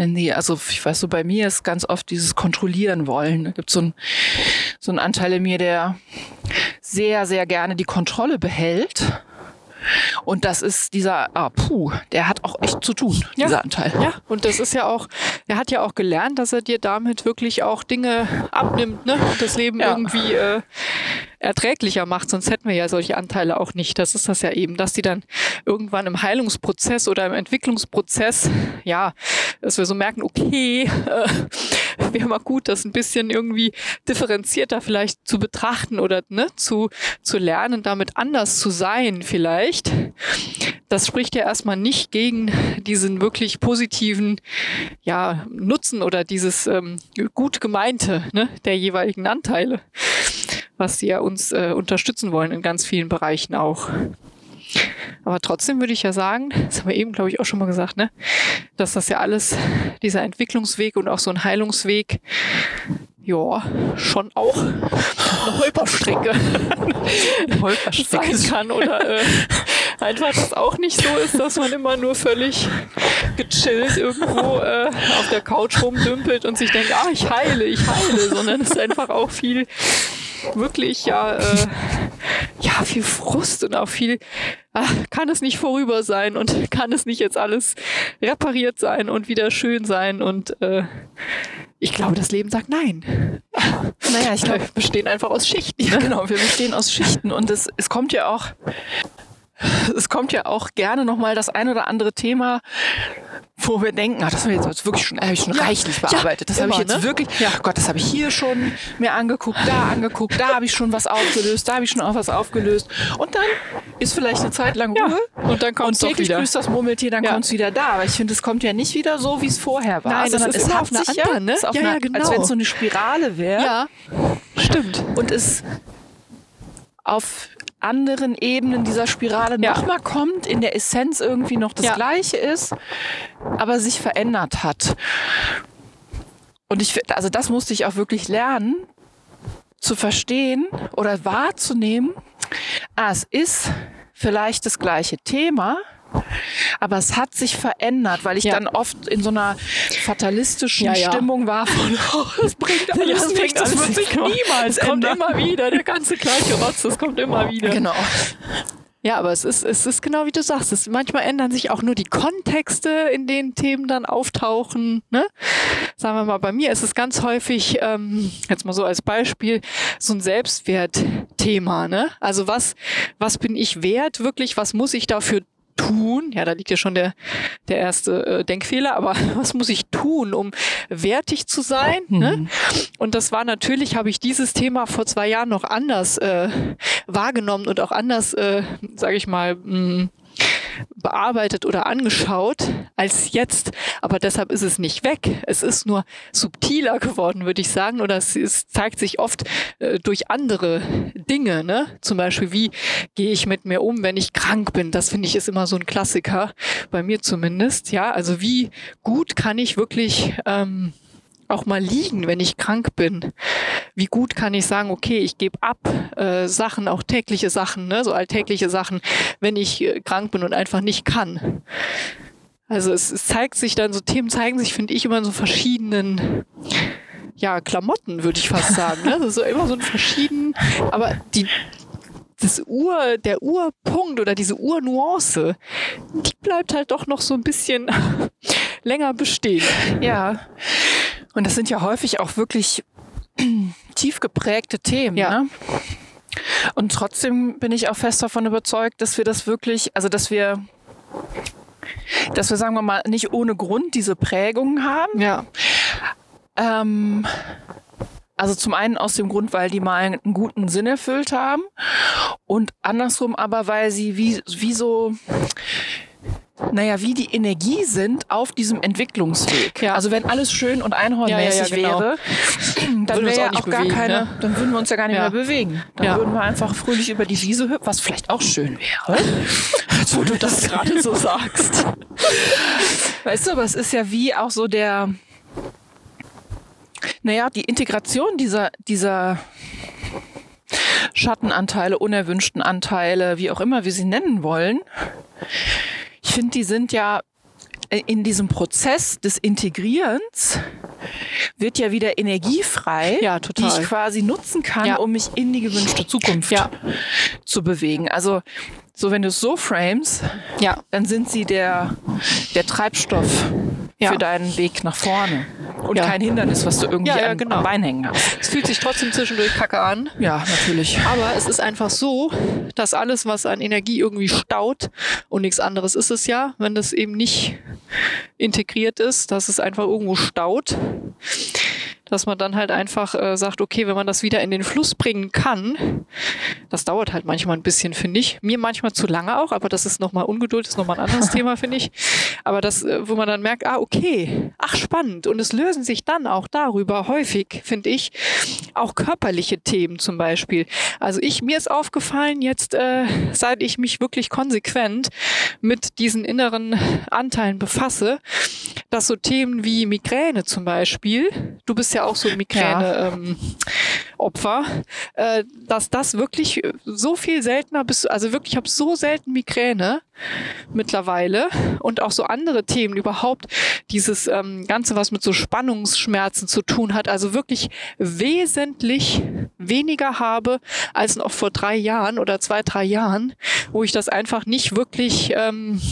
Die, also ich weiß so, bei mir ist ganz oft dieses Kontrollieren wollen. Da gibt so ein so ein Anteil in mir, der sehr, sehr gerne die Kontrolle behält. Und das ist dieser, ah, puh, der hat auch echt zu tun, Ja. dieser Anteil. ja, und das ist ja auch, er hat ja auch gelernt, dass er dir damit wirklich auch Dinge abnimmt, ne? Und das Leben Ja. irgendwie äh, erträglicher macht, sonst hätten wir ja solche Anteile auch nicht. Das ist das ja eben, dass die dann irgendwann im Heilungsprozess oder im Entwicklungsprozess, ja, dass wir so merken, okay, äh, wäre mal gut, das ein bisschen irgendwie differenzierter vielleicht zu betrachten oder ne, zu, zu lernen, damit anders zu sein vielleicht. Das spricht ja erstmal nicht gegen diesen wirklich positiven ja, Nutzen oder dieses ähm, gut gemeinte ne, der jeweiligen Anteile, was sie ja uns äh, unterstützen wollen in ganz vielen Bereichen auch. Aber trotzdem würde ich ja sagen, das haben wir eben, glaube ich, auch schon mal gesagt, ne, dass das ja alles, dieser Entwicklungsweg und auch so ein Heilungsweg, ja, schon auch eine Holperstrecke, Holperstrecke. sein kann oder äh, einfach das auch nicht so ist, dass man immer nur völlig gechillt irgendwo äh, auf der Couch rumdümpelt und sich denkt, ah, ich heile, ich heile, sondern es ist einfach auch viel wirklich ja, äh, ja viel Frust und auch viel ach, kann es nicht vorüber sein und kann es nicht jetzt alles repariert sein und wieder schön sein und äh, ich glaube, das Leben sagt nein. Naja, ich glaube, Wir bestehen einfach aus Schichten. Ja, genau, wir bestehen aus Schichten und es, es kommt ja auch, es kommt ja auch gerne nochmal das ein oder andere Thema, wo wir denken, ah, das haben wir jetzt wirklich schon, hab ich schon reichlich bearbeitet. Das habe ich jetzt ne? wirklich, ja. Gott, das habe ich hier schon mir angeguckt, da angeguckt, da habe ich schon was aufgelöst, da habe ich schon auch was aufgelöst. Und dann ist vielleicht eine Zeit lang Ja, Ruhe. und dann und doch täglich wieder. grüßt das Murmeltier, dann Ja. kommt's wieder da. Aber ich finde, es kommt ja nicht wieder so, wie es vorher war, Nein, es sondern ist es immer hat auf einer sich ja, anderen, ne? es ist Ja, einer, ja, genau. als wenn es so eine Spirale wäre Ja, stimmt. und es auf anderen Ebenen dieser Spirale Ja. nochmal kommt, in der Essenz irgendwie noch das Ja. Gleiche ist, aber sich verändert hat. Und ich, also das musste ich auch wirklich lernen, zu verstehen oder wahrzunehmen, ah, es ist vielleicht das gleiche Thema, aber es hat sich verändert, weil ich Ja. dann oft in so einer fatalistischen Ja, ja. Stimmung war von, oh, es bringt alles Ja, das nichts, bringt das wird sich niemals Es kommt ändern. immer wieder, der ganze gleiche Rotz, das kommt immer wieder. Genau. Ja, aber es ist, es ist genau wie du sagst. Es, manchmal ändern sich auch nur die Kontexte, in denen Themen dann auftauchen. Ne? Sagen wir mal, bei mir ist es ganz häufig, ähm, jetzt mal so als Beispiel, so ein Selbstwertthema. Ne? Also was, was bin ich wert wirklich? Was muss ich dafür tun? Ja, da liegt ja schon der, der erste äh, Denkfehler, aber was muss ich tun, um wertig zu sein? Ne? Und das war natürlich, habe ich dieses Thema vor zwei Jahren noch anders äh, wahrgenommen und auch anders, äh, sage ich mal, mh, bearbeitet oder angeschaut als jetzt. Aber deshalb ist es nicht weg. Es ist nur subtiler geworden, würde ich sagen. Oder es, es zeigt sich oft äh, durch andere Dinge. Ne? Zum Beispiel, wie gehe ich mit mir um, wenn ich krank bin? Das finde ich ist immer so ein Klassiker, bei mir zumindest. Ja, also wie gut kann ich wirklich ähm, auch mal liegen, wenn ich krank bin? Wie gut kann ich sagen, okay, ich gebe ab äh, Sachen, auch tägliche Sachen, ne, so alltägliche Sachen, wenn ich äh, krank bin und einfach nicht kann? Also es, es zeigt sich dann, so Themen zeigen sich, finde ich, immer in so verschiedenen ja, Klamotten, würde ich fast sagen. Ne? Das ist so immer so ein verschieden, aber die das Ur, der Urpunkt oder diese Urnuance, die bleibt halt doch noch so ein bisschen länger bestehen. Ja. Und das sind ja häufig auch wirklich tief geprägte Themen. Ja. Ne? Und trotzdem bin ich auch fest davon überzeugt, dass wir das wirklich, also dass wir, dass wir, sagen wir mal, nicht ohne Grund diese Prägungen haben. Ja. Ähm, also zum einen aus dem Grund, weil die mal einen guten Sinn erfüllt haben und andersrum aber, weil sie wie, wie so, naja, wie die Energie sind auf diesem Entwicklungsweg. Ja. Also wenn alles schön und einhornmäßig Ja, ja, genau. wäre, dann Würden wir uns wäre auch ja auch gar bewegen, keine, ne? dann würden wir uns ja gar nicht mehr bewegen. Dann würden wir einfach fröhlich über die Wiese hüpfen, was vielleicht auch schön wäre. Als wo du das gerade so sagst. Weißt du, aber es ist ja wie auch so der, naja, die Integration dieser, dieser Schattenanteile, unerwünschten Anteile, wie auch immer wir sie nennen wollen. Ich finde, die sind ja in diesem Prozess des Integrierens wird ja wieder Energie frei, Ja, die ich quasi nutzen kann, Ja. um mich in die gewünschte Zukunft Ja. zu bewegen. Also so wenn du es so frames, dann sind sie der, der Treibstoff Ja. für deinen Weg nach vorne und Ja. kein Hindernis, was du irgendwie Ja, ja, genau. am Bein hängen hast. Es fühlt sich trotzdem zwischendurch kacke an. Ja, natürlich. Aber es ist einfach so, dass alles, was an Energie irgendwie staut, und nichts anderes ist es ja, wenn das eben nicht integriert ist, dass es einfach irgendwo staut, dass man dann halt einfach äh, sagt, okay, wenn man das wieder in den Fluss bringen kann, das dauert halt manchmal ein bisschen, finde ich. Mir manchmal zu lange auch, aber das ist nochmal Ungeduld, ist nochmal ein anderes Thema, finde ich. Aber das, äh, wo man dann merkt, ah, okay, ach, spannend. Und es lösen sich dann auch darüber häufig, finde ich, auch körperliche Themen zum Beispiel. Also ich, mir ist aufgefallen jetzt, äh, seit ich mich wirklich konsequent mit diesen inneren Anteilen befasse, dass so Themen wie Migräne zum Beispiel, du bist ja ja auch so Migräne-Opfer, ähm, äh, dass das wirklich so viel seltener bist. Also wirklich, ich habe so selten Migräne mittlerweile und auch so andere Themen überhaupt. Dieses ähm, Ganze, was mit so Spannungsschmerzen zu tun hat, also wirklich wesentlich weniger habe als noch vor drei Jahren oder zwei, drei Jahren, wo ich das einfach nicht wirklich ähm,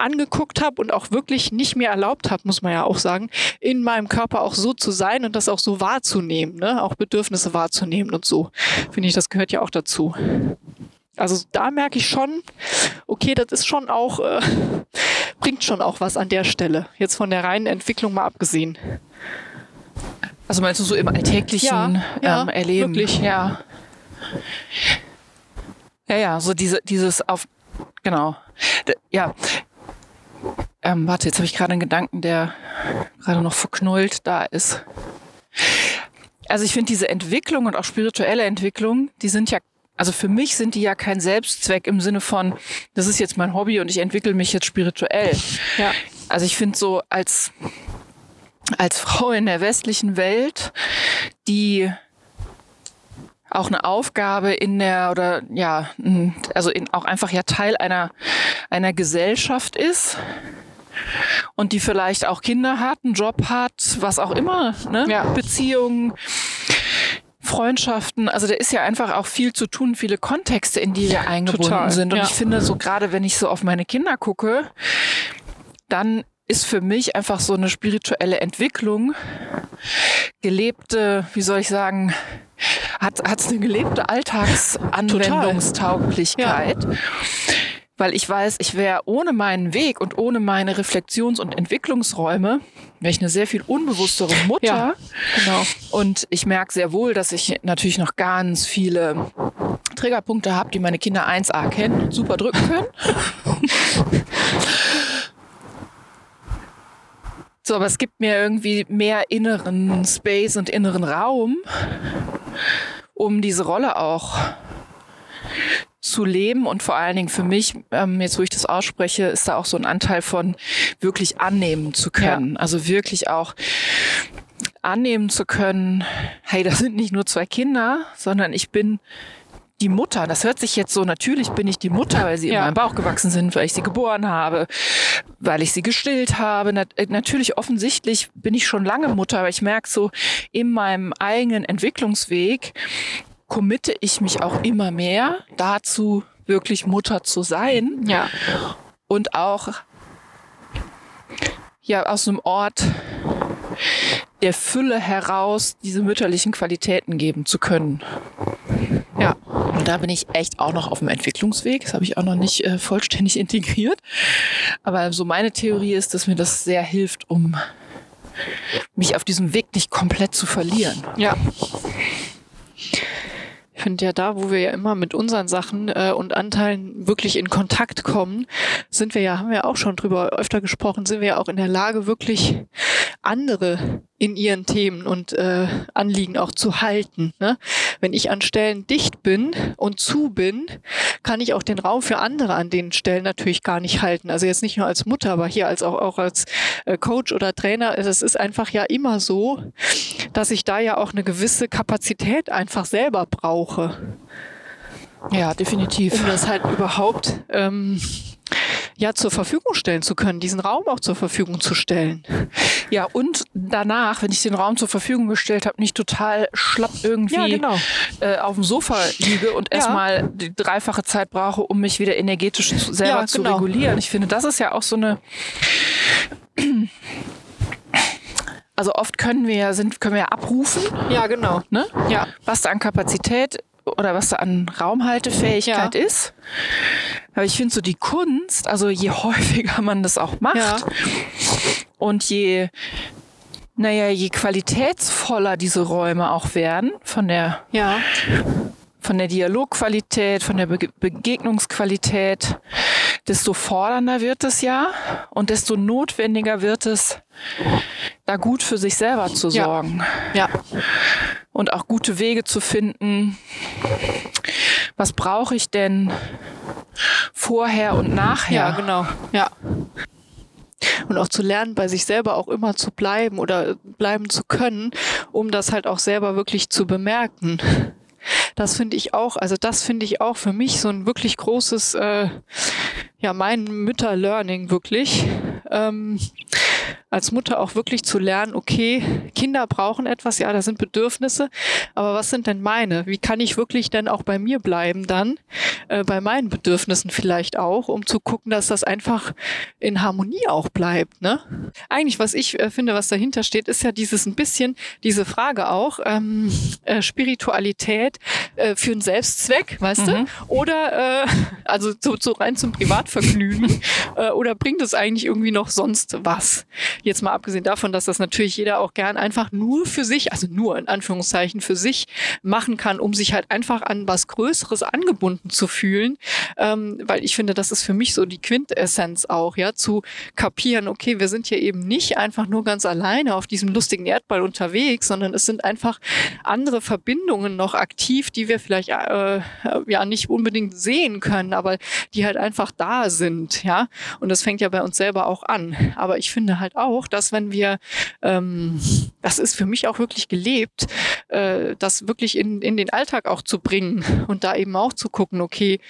angeguckt habe und auch wirklich nicht mehr erlaubt habe, muss man ja auch sagen, in meinem Körper auch so zu sein und das auch so wahrzunehmen, ne? auch Bedürfnisse wahrzunehmen und so. Finde ich, das gehört ja auch dazu. Also da merke ich schon, okay, das ist schon auch, äh, bringt schon auch was an der Stelle. Jetzt von der reinen Entwicklung mal abgesehen. Also meinst du so im alltäglichen ja, ja, ähm, Erleben? Wirklich. Ja. Ja, ja, so diese, dieses auf, genau. D ja. Ähm, warte, jetzt habe ich gerade einen Gedanken, der gerade noch verknullt da ist. Also ich finde diese Entwicklung und auch spirituelle Entwicklung, die sind ja, also für mich sind die ja kein Selbstzweck im Sinne von, das ist jetzt mein Hobby und ich entwickle mich jetzt spirituell. Ja. Also ich finde so als, als Frau in der westlichen Welt, die auch eine Aufgabe in der oder ja, also in, auch einfach ja Teil einer einer Gesellschaft ist und die vielleicht auch Kinder hat, einen Job hat, was auch immer, ne? Ja. Beziehungen, Freundschaften, also da ist ja einfach auch viel zu tun, viele Kontexte, in die wir eingebunden Total, sind. Und ja. ich finde, so gerade wenn ich so auf meine Kinder gucke, dann ist für mich einfach so eine spirituelle Entwicklung, gelebte, wie soll ich sagen, hat es eine gelebte Alltagsanwendungstauglichkeit. Weil ich weiß, ich wäre ohne meinen Weg und ohne meine Reflexions- und Entwicklungsräume, wäre ich eine sehr viel unbewusstere Mutter. Ja, genau. Und ich merke sehr wohl, dass ich natürlich noch ganz viele Triggerpunkte habe, die meine Kinder 1a kennen und super drücken können. So, aber es gibt mir irgendwie mehr inneren Space und inneren Raum, um diese Rolle auch zu leben und vor allen Dingen für mich, ähm, jetzt wo ich das ausspreche, ist da auch so ein Anteil von wirklich annehmen zu können. Also wirklich auch annehmen zu können, hey, das sind nicht nur zwei Kinder, sondern ich bin die Mutter. Das hört sich jetzt so, natürlich bin ich die Mutter, weil sie in Ja. meinem Bauch gewachsen sind, weil ich sie geboren habe, weil ich sie gestillt habe. Nat äh, natürlich offensichtlich bin ich schon lange Mutter, aber ich merke so in meinem eigenen Entwicklungsweg, committe ich mich auch immer mehr dazu, wirklich Mutter zu sein Ja. und auch ja aus einem Ort der Fülle heraus diese mütterlichen Qualitäten geben zu können. Ja, und da bin ich echt auch noch auf dem Entwicklungsweg. Das habe ich auch noch nicht äh, vollständig integriert. Aber so meine Theorie ist, dass mir das sehr hilft, um mich auf diesem Weg nicht komplett zu verlieren. Ja. Finde ja da, wo wir ja immer mit unseren Sachen äh, und Anteilen wirklich in Kontakt kommen, sind wir ja, haben wir auch schon drüber öfter gesprochen, sind wir ja auch in der Lage, wirklich andere in ihren Themen und äh, Anliegen auch zu halten. Ne? Wenn ich an Stellen dicht bin und zu bin, kann ich auch den Raum für andere an den Stellen natürlich gar nicht halten. Also jetzt nicht nur als Mutter, aber hier als auch, auch als äh, Coach oder Trainer. Es ist einfach ja immer so, dass ich da ja auch eine gewisse Kapazität einfach selber brauche, Ja, definitiv. um das halt überhaupt ähm, ja zur Verfügung stellen zu können, diesen Raum auch zur Verfügung zu stellen. Ja, und danach, wenn ich den Raum zur Verfügung gestellt habe, nicht total schlapp irgendwie Ja, genau. äh, auf dem Sofa liege und Ja. erstmal die dreifache Zeit brauche, um mich wieder energetisch zu, selber Ja, zu genau. regulieren. Ich finde, das ist ja auch so eine. Also oft können wir ja sind können wir ja abrufen, Ja, genau. ne? Ja. was da an Kapazität oder was da an Raumhaltefähigkeit Ja. ist. Aber ich finde so die Kunst, also je häufiger man das auch macht Ja. und je, naja, je qualitätsvoller diese Räume auch werden, von der, Ja. Von der Dialogqualität, von der Bege Begegnungsqualität, desto fordernder wird es ja und desto notwendiger wird es, da gut für sich selber zu Ja. sorgen Ja. und auch gute Wege zu finden. Was brauche ich denn vorher und nachher? Ja, genau. Ja. und auch zu lernen, bei sich selber auch immer zu bleiben oder bleiben zu können, um das halt auch selber wirklich zu bemerken. Das finde ich auch, also das finde ich auch für mich so ein wirklich großes, äh, ja, mein Mütter-Learning wirklich. Ähm, als Mutter auch wirklich zu lernen, okay, Kinder brauchen etwas, ja, da sind Bedürfnisse, aber was sind denn meine? Wie kann ich wirklich denn auch bei mir bleiben dann, äh, bei meinen Bedürfnissen vielleicht auch, um zu gucken, dass das einfach in Harmonie auch bleibt, ne? Eigentlich, was ich äh, finde, was dahinter steht, ist ja dieses ein bisschen, diese Frage auch, ähm, äh, Spiritualität äh, für einen Selbstzweck, weißt mhm. du? Oder, äh, also so, so rein zum Privatvergnügen, äh, oder bringt es eigentlich irgendwie noch sonst was? Jetzt mal abgesehen davon, dass das natürlich jeder auch gern einfach nur für sich, also nur in Anführungszeichen für sich machen kann, um sich halt einfach an was Größeres angebunden zu fühlen. Ähm, weil ich finde, das ist für mich so die Quintessenz auch, ja, zu kapieren, okay, wir sind hier eben nicht einfach nur ganz alleine auf diesem lustigen Erdball unterwegs, sondern es sind einfach andere Verbindungen noch aktiv, die wir vielleicht äh, ja nicht unbedingt sehen können, aber die halt einfach da sind, ja. Und das fängt ja bei uns selber auch an. Aber ich finde halt auch, auch, dass wenn wir, ähm, das ist für mich auch wirklich gelebt, äh, das wirklich in, in den Alltag auch zu bringen und da eben auch zu gucken, okay,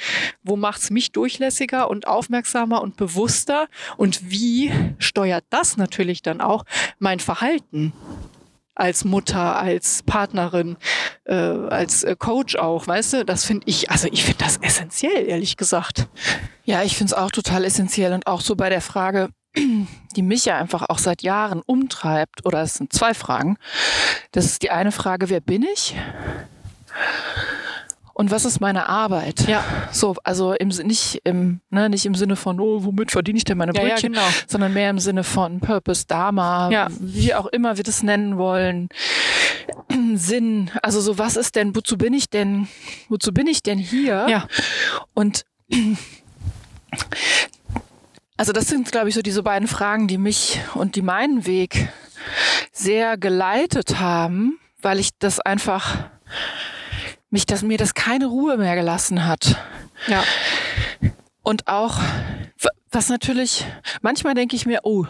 wo macht's mich durchlässiger und aufmerksamer und bewusster und wie steuert das natürlich dann auch mein Verhalten? als Mutter, als Partnerin, äh, als äh, Coach auch, weißt du, das finde ich, also ich finde das essentiell, ehrlich gesagt. Ja, ich finde es auch total essentiell und auch so bei der Frage, die mich ja einfach auch seit Jahren umtreibt, oder es sind zwei Fragen. Das ist die eine Frage, wer bin ich? Und was ist meine Arbeit? Ja. So, also im, nicht, im, ne, nicht im Sinne von, oh, womit verdiene ich denn meine Brötchen, ja, ja, genau. sondern mehr im Sinne von Purpose, Dharma, ja. wie auch immer wir das nennen wollen. Sinn, also so, was ist denn, wozu bin ich denn, wozu bin ich denn hier? Ja. Und also das sind, glaube ich, so diese beiden Fragen, die mich und die meinen Weg sehr geleitet haben, weil ich das einfach mich das mir das keine Ruhe mehr gelassen hat. Ja. Und auch was natürlich, manchmal denke ich mir, oh,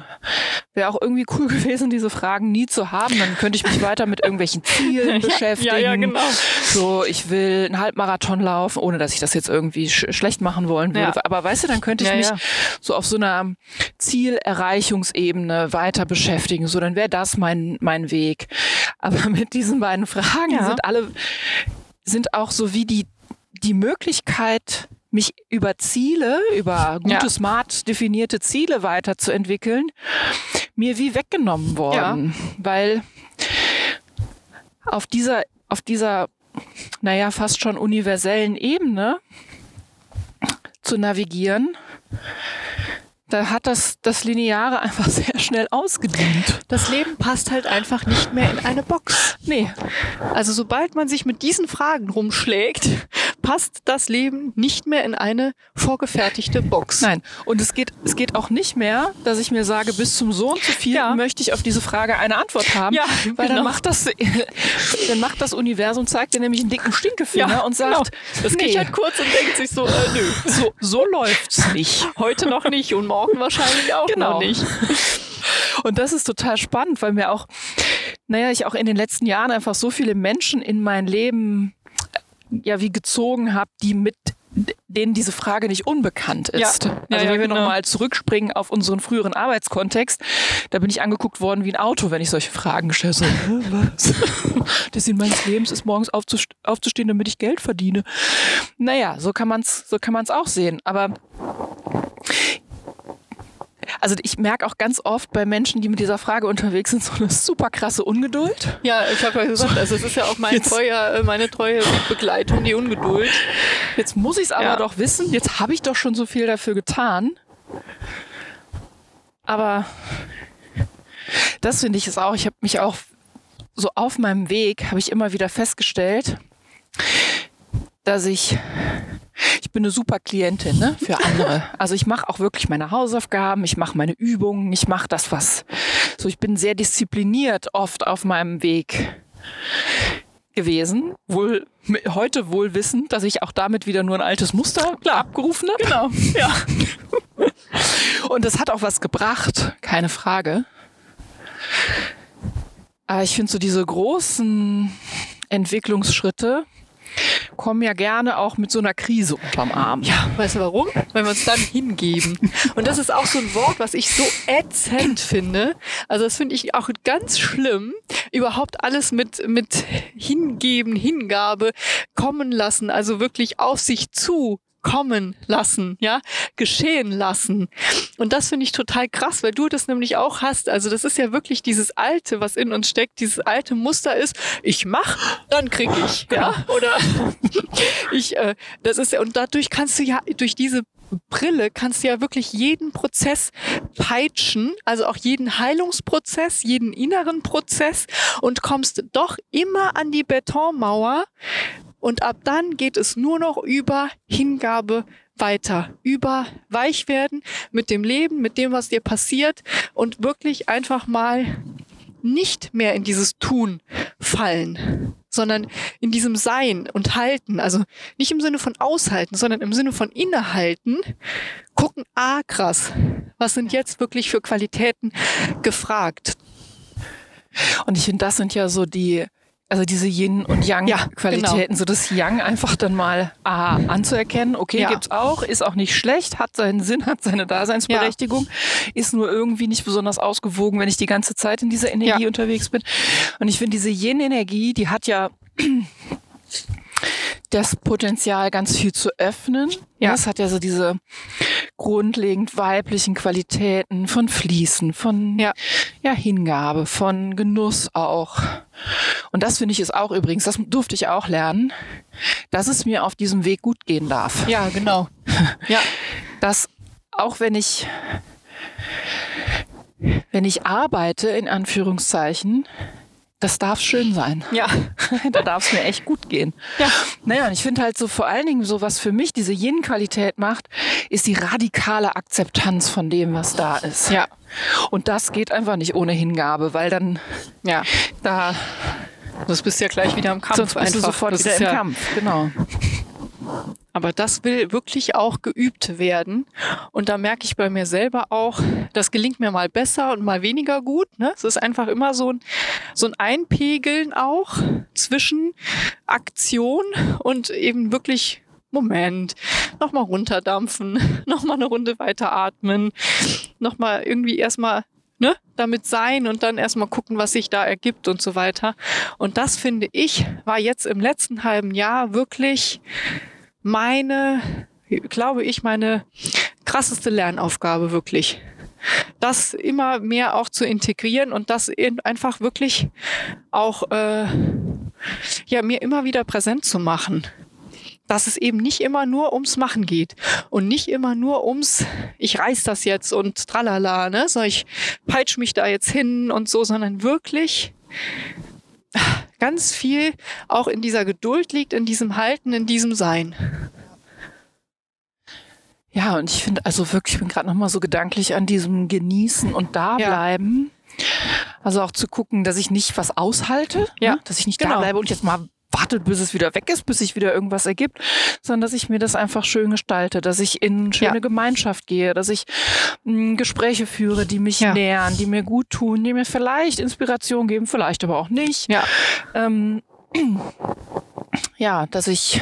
wäre auch irgendwie cool gewesen, diese Fragen nie zu haben. Dann könnte ich mich weiter mit irgendwelchen Zielen beschäftigen. Ja, ja, genau. So, ich will einen Halbmarathon laufen, ohne dass ich das jetzt irgendwie sch schlecht machen wollen würde. Ja. Aber weißt du, dann könnte ich ja, mich ja. so auf so einer Zielerreichungsebene weiter beschäftigen. So, dann wäre das mein, mein Weg. Aber mit diesen beiden Fragen sind alle, sind auch so wie die, die Möglichkeit, mich über Ziele, über gute, Ja. smart definierte Ziele weiterzuentwickeln, mir wie weggenommen worden. Weil auf dieser, auf dieser, naja, fast schon universellen Ebene zu navigieren, da hat das, das Lineare einfach sehr schnell ausgedient. Das Leben passt halt einfach nicht mehr in eine Box. Nee, Also sobald man sich mit diesen Fragen rumschlägt, passt das Leben nicht mehr in eine vorgefertigte Box. Nein, und es geht, es geht auch nicht mehr, dass ich mir sage, bis zum so und so viel Ja. möchte ich auf diese Frage eine Antwort haben. Ja, weil dann genau. macht das, dann macht das Universum, zeigt dir nämlich einen dicken Stinkefinger und sagt, genau. Das nee, geht halt kurz und denkt sich so, äh, nö, so, so läuft's nicht. heute noch nicht und morgen wahrscheinlich auch Genau. noch nicht. Und das ist total spannend, weil mir auch, naja, ich auch in den letzten Jahren einfach so viele Menschen in mein Leben äh, ja wie gezogen habe, die mit denen diese Frage nicht unbekannt ist. Ja. Also ja, wenn wir genau. nochmal zurückspringen auf unseren früheren Arbeitskontext, da bin ich angeguckt worden wie ein Auto, wenn ich solche Fragen gestellt habe. So, was? Der Sinn meines Lebens ist morgens aufzust- aufzustehen, damit ich Geld verdiene. Naja, so kann man es so kann man's auch sehen. Aber also ich merke auch ganz oft bei Menschen, die mit dieser Frage unterwegs sind, so eine super krasse Ungeduld. Ja, ich habe ja gesagt, also es ist ja auch mein treuer, äh, meine treue Begleitung, die Ungeduld. Jetzt muss ich es aber Ja. doch wissen. Jetzt habe ich doch schon so viel dafür getan. Aber das finde ich es auch. Ich habe mich auch so auf meinem Weg habe ich immer wieder festgestellt, dass ich ich bin eine super Klientin ne, für andere. Also ich mache auch wirklich meine Hausaufgaben, ich mache meine Übungen, ich mache das, was so. Ich bin sehr diszipliniert oft auf meinem Weg gewesen. Wohl heute wohl wissend, dass ich auch damit wieder nur ein altes Muster abgerufen habe. Genau, ja. Und das hat auch was gebracht, keine Frage. Aber ich finde so diese großen Entwicklungsschritte kommen ja gerne auch mit so einer Krise unterm Arm. Ja, weißt du warum? Weil wir uns dann hingeben. Und das ist auch so ein Wort, was ich so ätzend finde. Also das finde ich auch ganz schlimm. Überhaupt alles mit, mit Hingeben, Hingabe kommen lassen. Also wirklich auf sich zu kommen lassen, ja, geschehen lassen. Und das finde ich total krass, weil du das nämlich auch hast. Also das ist ja wirklich dieses alte, was in uns steckt, dieses alte Muster ist, ich mach, dann krieg ich, ja, oder ich, äh, das ist ja, und dadurch kannst du ja durch diese Brille kannst du ja wirklich jeden Prozess peitschen, also auch jeden Heilungsprozess, jeden inneren Prozess und kommst doch immer an die Betonmauer, und ab dann geht es nur noch über Hingabe weiter, über weich werden mit dem Leben, mit dem, was dir passiert und wirklich einfach mal nicht mehr in dieses Tun fallen, sondern in diesem Sein und Halten, also nicht im Sinne von aushalten, sondern im Sinne von innehalten, gucken, ah krass, was sind jetzt wirklich für Qualitäten gefragt. Und ich finde, das sind ja so die also diese Yin und Yang ja, Qualitäten, genau. so das Yang einfach dann mal ah, anzuerkennen, okay, ja. gibt's auch, ist auch nicht schlecht, hat seinen Sinn, hat seine Daseinsberechtigung, ja. ist nur irgendwie nicht besonders ausgewogen, wenn ich die ganze Zeit in dieser Energie unterwegs bin. Und ich finde diese Yin Energie, die hat ja das Potenzial, ganz viel zu öffnen. Ja. Es hat ja so diese grundlegend weiblichen Qualitäten von Fließen, von ja. ja. Hingabe, von Genuss auch. Und das finde ich ist auch übrigens, das durfte ich auch lernen, dass es mir auf diesem Weg gut gehen darf. Ja, genau. ja. Dass auch wenn ich wenn ich arbeite, in Anführungszeichen, das darf schön sein. Ja. da darf es mir echt gut gehen. Ja. Naja, und ich finde halt so vor allen Dingen so, was für mich diese Yin-Qualität macht, ist die radikale Akzeptanz von dem, was da ist. Ja. Und das geht einfach nicht ohne Hingabe, weil dann, ja, da, das bist ja gleich wieder im Kampf. Sonst bist einfach. du sofort das wieder im ja Kampf, genau. Aber das will wirklich auch geübt werden. Und da merke ich bei mir selber auch, das gelingt mir mal besser und mal weniger gut. Ne? Es ist einfach immer so ein, so ein Einpegeln auch zwischen Aktion und eben wirklich Moment, nochmal runterdampfen, nochmal eine Runde weiteratmen, nochmal irgendwie erstmal ne, damit sein und dann erstmal gucken, was sich da ergibt und so weiter. Und das finde ich, war jetzt im letzten halben Jahr wirklich meine, glaube ich, meine krasseste Lernaufgabe wirklich. Das immer mehr auch zu integrieren und das einfach wirklich auch äh, ja mir immer wieder präsent zu machen dass es eben nicht immer nur ums Machen geht und nicht immer nur ums, ich reiß das jetzt und tralala, ne, so ich peitsch mich da jetzt hin und so, sondern wirklich ganz viel auch in dieser Geduld liegt, in diesem Halten, in diesem Sein. Ja, und ich finde also wirklich, ich bin gerade nochmal so gedanklich an diesem Genießen und Dableiben. Ja. Also auch zu gucken, dass ich nicht was aushalte, ja. Ne? dass ich nicht genau. da bleibe und jetzt mal wartet, bis es wieder weg ist, bis sich wieder irgendwas ergibt, sondern dass ich mir das einfach schön gestalte, dass ich in schöne ja. Gemeinschaft gehe, dass ich mh, hm, Gespräche führe, die mich ja. nähern, die mir gut tun, die mir vielleicht Inspiration geben, vielleicht aber auch nicht. Ja, ähm, ja dass ich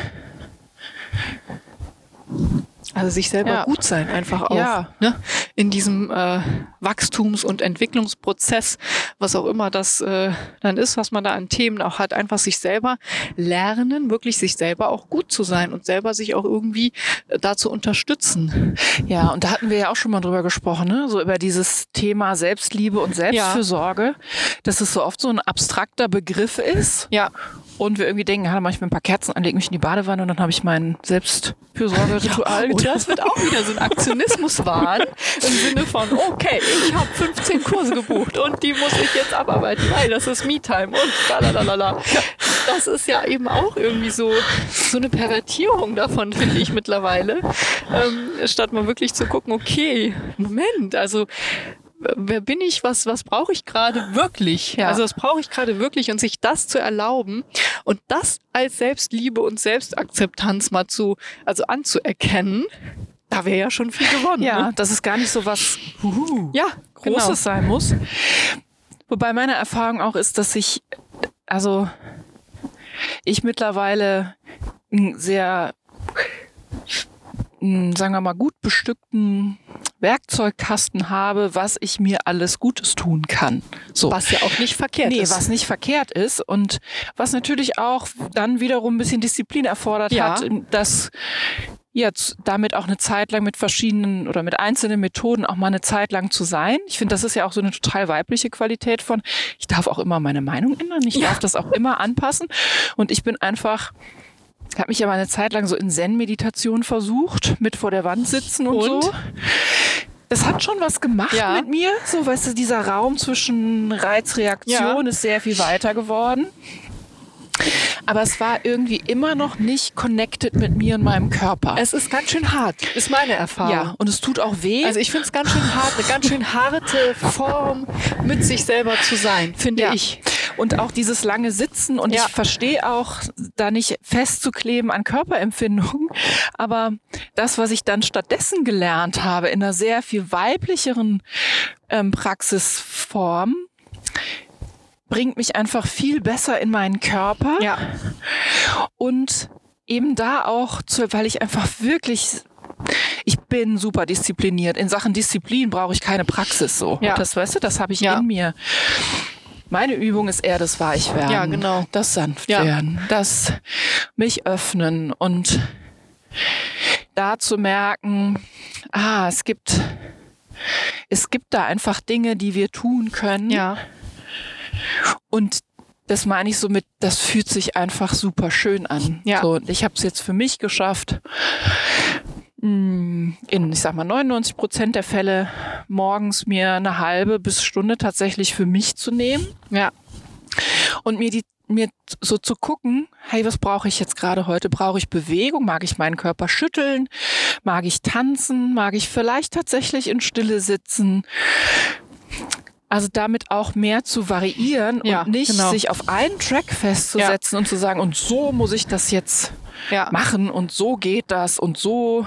also sich selber ja. gut sein, einfach auch ja. ne? in diesem äh, Wachstums- und Entwicklungsprozess, was auch immer das äh, dann ist, was man da an Themen auch hat, einfach sich selber lernen, wirklich sich selber auch gut zu sein und selber sich auch irgendwie äh, dazu unterstützen. Ja, und da hatten wir ja auch schon mal drüber gesprochen, ne? so über dieses Thema Selbstliebe und Selbstfürsorge, ja. dass es so oft so ein abstrakter Begriff ist. Ja und wir irgendwie denken, ja, mache ich mir ein paar Kerzen an, lege mich in die Badewanne und dann habe ich mein Selbstfürsorgeritual ja, Oder es wird auch wieder so ein Aktionismuswahn im Sinne von, okay, ich habe 15 Kurse gebucht und die muss ich jetzt abarbeiten, weil das ist Me-Time und lalalala. Das ist ja eben auch irgendwie so, so eine Pervertierung davon, finde ich mittlerweile. Ähm, statt mal wirklich zu gucken, okay, Moment, also wer bin ich, was, was brauche ich gerade wirklich? Ja. Also was brauche ich gerade wirklich und sich das zu erlauben und das als Selbstliebe und Selbstakzeptanz mal zu, also anzuerkennen, da wäre ja schon viel gewonnen. Ja, ne? dass es gar nicht so was huhu, ja Großes genau. sein muss. Wobei meine Erfahrung auch ist, dass ich, also ich mittlerweile einen sehr, sagen wir mal, gut bestückten Werkzeugkasten habe, was ich mir alles Gutes tun kann. So. Was ja auch nicht verkehrt Nee, ist. was nicht verkehrt ist und was natürlich auch dann wiederum ein bisschen Disziplin erfordert Ja. hat, dass jetzt damit auch eine Zeit lang mit verschiedenen oder mit einzelnen Methoden auch mal eine Zeit lang zu sein. Ich finde, das ist ja auch so eine total weibliche Qualität von, ich darf auch immer meine Meinung ändern, ich darf das auch immer anpassen und ich bin einfach habe mich mal eine Zeit lang so in Zen-Meditation versucht, mit vor der Wand sitzen und, Und? so. Das hat schon was gemacht Ja. mit mir. So, weißt du, dieser Raum zwischen Reizreaktion Ja. ist sehr viel weiter geworden. Aber es war irgendwie immer noch nicht connected mit mir und meinem Körper. es ist ganz schön hart, ist meine Erfahrung. ja, und es tut auch weh. Also ich finde es ganz schön hart, eine ganz schön harte Form, mit sich selber zu sein, finde Ja. ich. Und auch dieses lange Sitzen und Ja. ich verstehe auch, da nicht festzukleben an Körperempfindungen. Aber das, was ich dann stattdessen gelernt habe, in einer sehr viel weiblicheren ähm, Praxisform, bringt mich einfach viel besser in meinen Körper. Ja. Und eben da auch, zu, weil ich einfach wirklich, ich bin super diszipliniert. In Sachen Disziplin brauche ich keine Praxis so. Ja. Das weißt du, das habe ich Ja. in mir. Meine Übung ist eher das Weichwerden. Ja, genau. Das Ja. Sanftwerden. Das mich öffnen und da zu merken, ah, es gibt, es gibt da einfach Dinge, die wir tun können. Ja. Und das meine ich so mit, das fühlt sich einfach super schön an. Ja. So, und ich habe es jetzt für mich geschafft, mh, in, ich sag mal, 99 Prozent der Fälle morgens mir eine halbe bis Stunde tatsächlich für mich zu nehmen Ja. und mir die mir so zu gucken, hey, was brauche ich jetzt gerade heute? Brauche ich Bewegung? Mag ich meinen Körper schütteln? Mag ich tanzen? Mag ich vielleicht tatsächlich in Stille sitzen? Also damit auch mehr zu variieren Ja, und nicht genau. sich auf einen Track festzusetzen und zu sagen, und so muss ich das jetzt Ja. machen und so geht das und so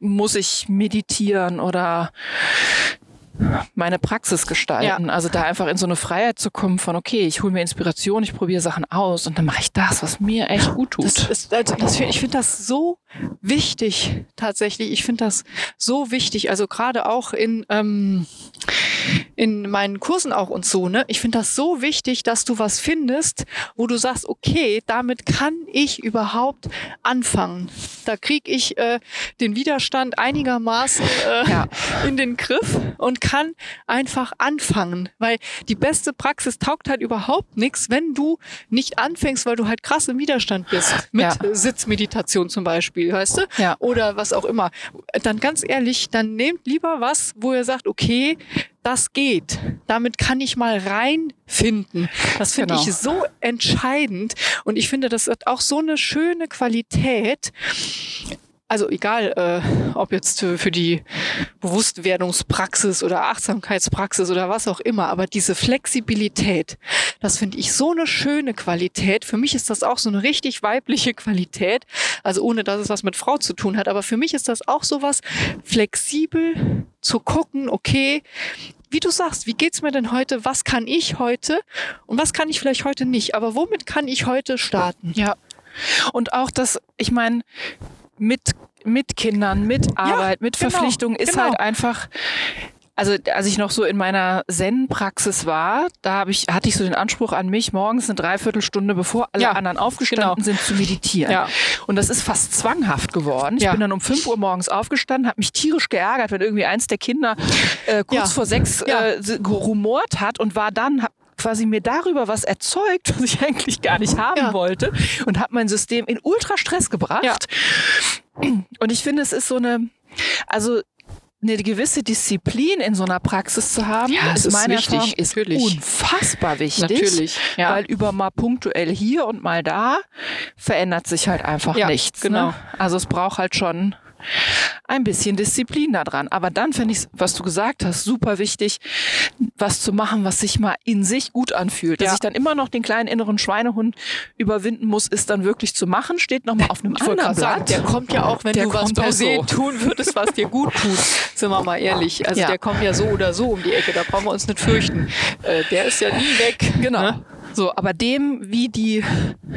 muss ich meditieren oder meine Praxis gestalten. Also da einfach in so eine Freiheit zu kommen von, okay, ich hole mir Inspiration, ich probiere Sachen aus und dann mache ich das, was mir echt gut tut. Das ist, also das, ich finde das so wichtig tatsächlich. Ich finde das so wichtig. Also gerade auch in, ähm, in meinen Kursen auch und so. Ne? Ich finde das so wichtig, dass du was findest, wo du sagst, okay, damit kann ich überhaupt anfangen. Da kriege ich äh, den Widerstand einigermaßen äh, Ja. in den Griff und kann einfach anfangen. Weil die beste Praxis taugt halt überhaupt nichts, wenn du nicht anfängst, weil du halt krass im Widerstand bist. Mit Ja. Sitzmeditation zum Beispiel, weißt du? Ja. Oder was auch immer. Dann ganz ehrlich, dann nehmt lieber was, wo ihr sagt, okay, das geht. Damit kann ich mal reinfinden. Das finde Genau. ich so entscheidend. Und ich finde, das hat auch so eine schöne Qualität. Also egal, äh, ob jetzt für, für die Bewusstwerdungspraxis oder Achtsamkeitspraxis oder was auch immer, aber diese Flexibilität, das finde ich so eine schöne Qualität. Für mich ist das auch so eine richtig weibliche Qualität, also ohne dass es was mit Frau zu tun hat, aber für mich ist das auch so was flexibel zu gucken, okay, wie du sagst, wie geht's mir denn heute? Was kann ich heute und was kann ich vielleicht heute nicht? Aber womit kann ich heute starten? Ja. Und auch das, ich meine, mit, mit Kindern, mit Arbeit, mit genau, Verpflichtungen ist genau. halt einfach. Also als ich noch so in meiner Zen-Praxis war, da hab ich, hatte ich so den Anspruch an mich, morgens eine Dreiviertelstunde, bevor alle Ja, anderen aufgestanden genau. sind, zu meditieren. Ja. Und das ist fast zwanghaft geworden. Ich Ja. bin dann um 5 Uhr morgens aufgestanden, habe mich tierisch geärgert, wenn irgendwie eins der Kinder äh, kurz Ja. vor sechs Ja. äh, gerumort hat und war dann, hab quasi mir darüber was erzeugt, was ich eigentlich gar nicht haben Ja. wollte und habe mein System in Ultrastress gebracht. Ja. Und ich finde, es ist so eine, also eine gewisse Disziplin in so einer Praxis zu haben, Ja, ist ist meine wichtig, Erfahrung, ist natürlich. unfassbar wichtig. Natürlich, ja. Weil über mal punktuell hier und mal da verändert sich halt einfach Ja, nichts. genau. Ne? Also es braucht halt schon ein bisschen Disziplin da dran. Aber dann finde ich, was du gesagt hast, super wichtig, was zu machen, was sich mal in sich gut anfühlt. Dass Ja. ich dann immer noch den kleinen inneren Schweinehund überwinden muss, ist dann wirklich zu machen, steht nochmal auf einem Ich anderen gerade sagen, Blatt. der kommt ja auch, wenn Der du was per se so. tun würdest, was dir gut tut. Sind wir mal ehrlich. Also Ja. der kommt ja so oder so um die Ecke, da brauchen wir uns nicht fürchten. Äh, der ist ja nie weg. Genau. Ne? So, aber dem, wie die,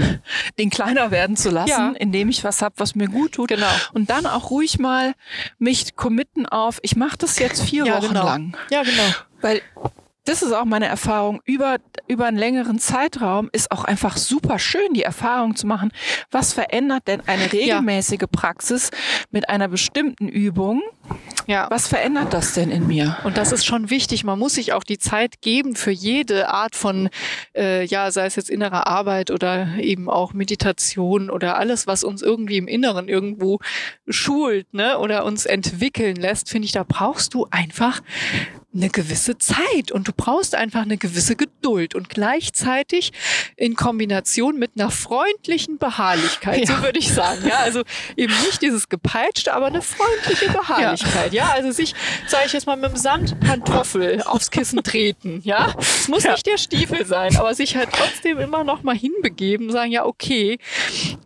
den kleiner werden zu lassen, Ja. indem ich was hab, was mir gut tut. Genau. Und dann auch ruhig mal mich committen auf, ich mache das jetzt vier Ja, Wochen genau. lang. Ja, genau. Weil das ist auch meine Erfahrung. Über, über einen längeren Zeitraum ist auch einfach super schön, die Erfahrung zu machen. Was verändert denn eine regelmäßige Praxis mit einer bestimmten Übung? Ja. Was verändert das denn in mir? Und das ist schon wichtig. Man muss sich auch die Zeit geben für jede Art von, äh, ja, sei es jetzt innere Arbeit oder eben auch Meditation oder alles, was uns irgendwie im Inneren irgendwo schult, ne, oder uns entwickeln lässt, finde ich, da brauchst du einfach eine gewisse Zeit und du brauchst einfach eine gewisse Geduld und gleichzeitig in Kombination mit einer freundlichen Beharrlichkeit, so Ja. würde ich sagen. Ja, also eben nicht dieses gepeitschte, aber eine freundliche Beharrlichkeit. Ja, also sich, sage ich jetzt mal, mit dem Sandpantoffel aufs Kissen treten. Ja, es muss Ja. nicht der Stiefel sein, aber sich halt trotzdem immer noch mal hinbegeben, sagen ja, okay,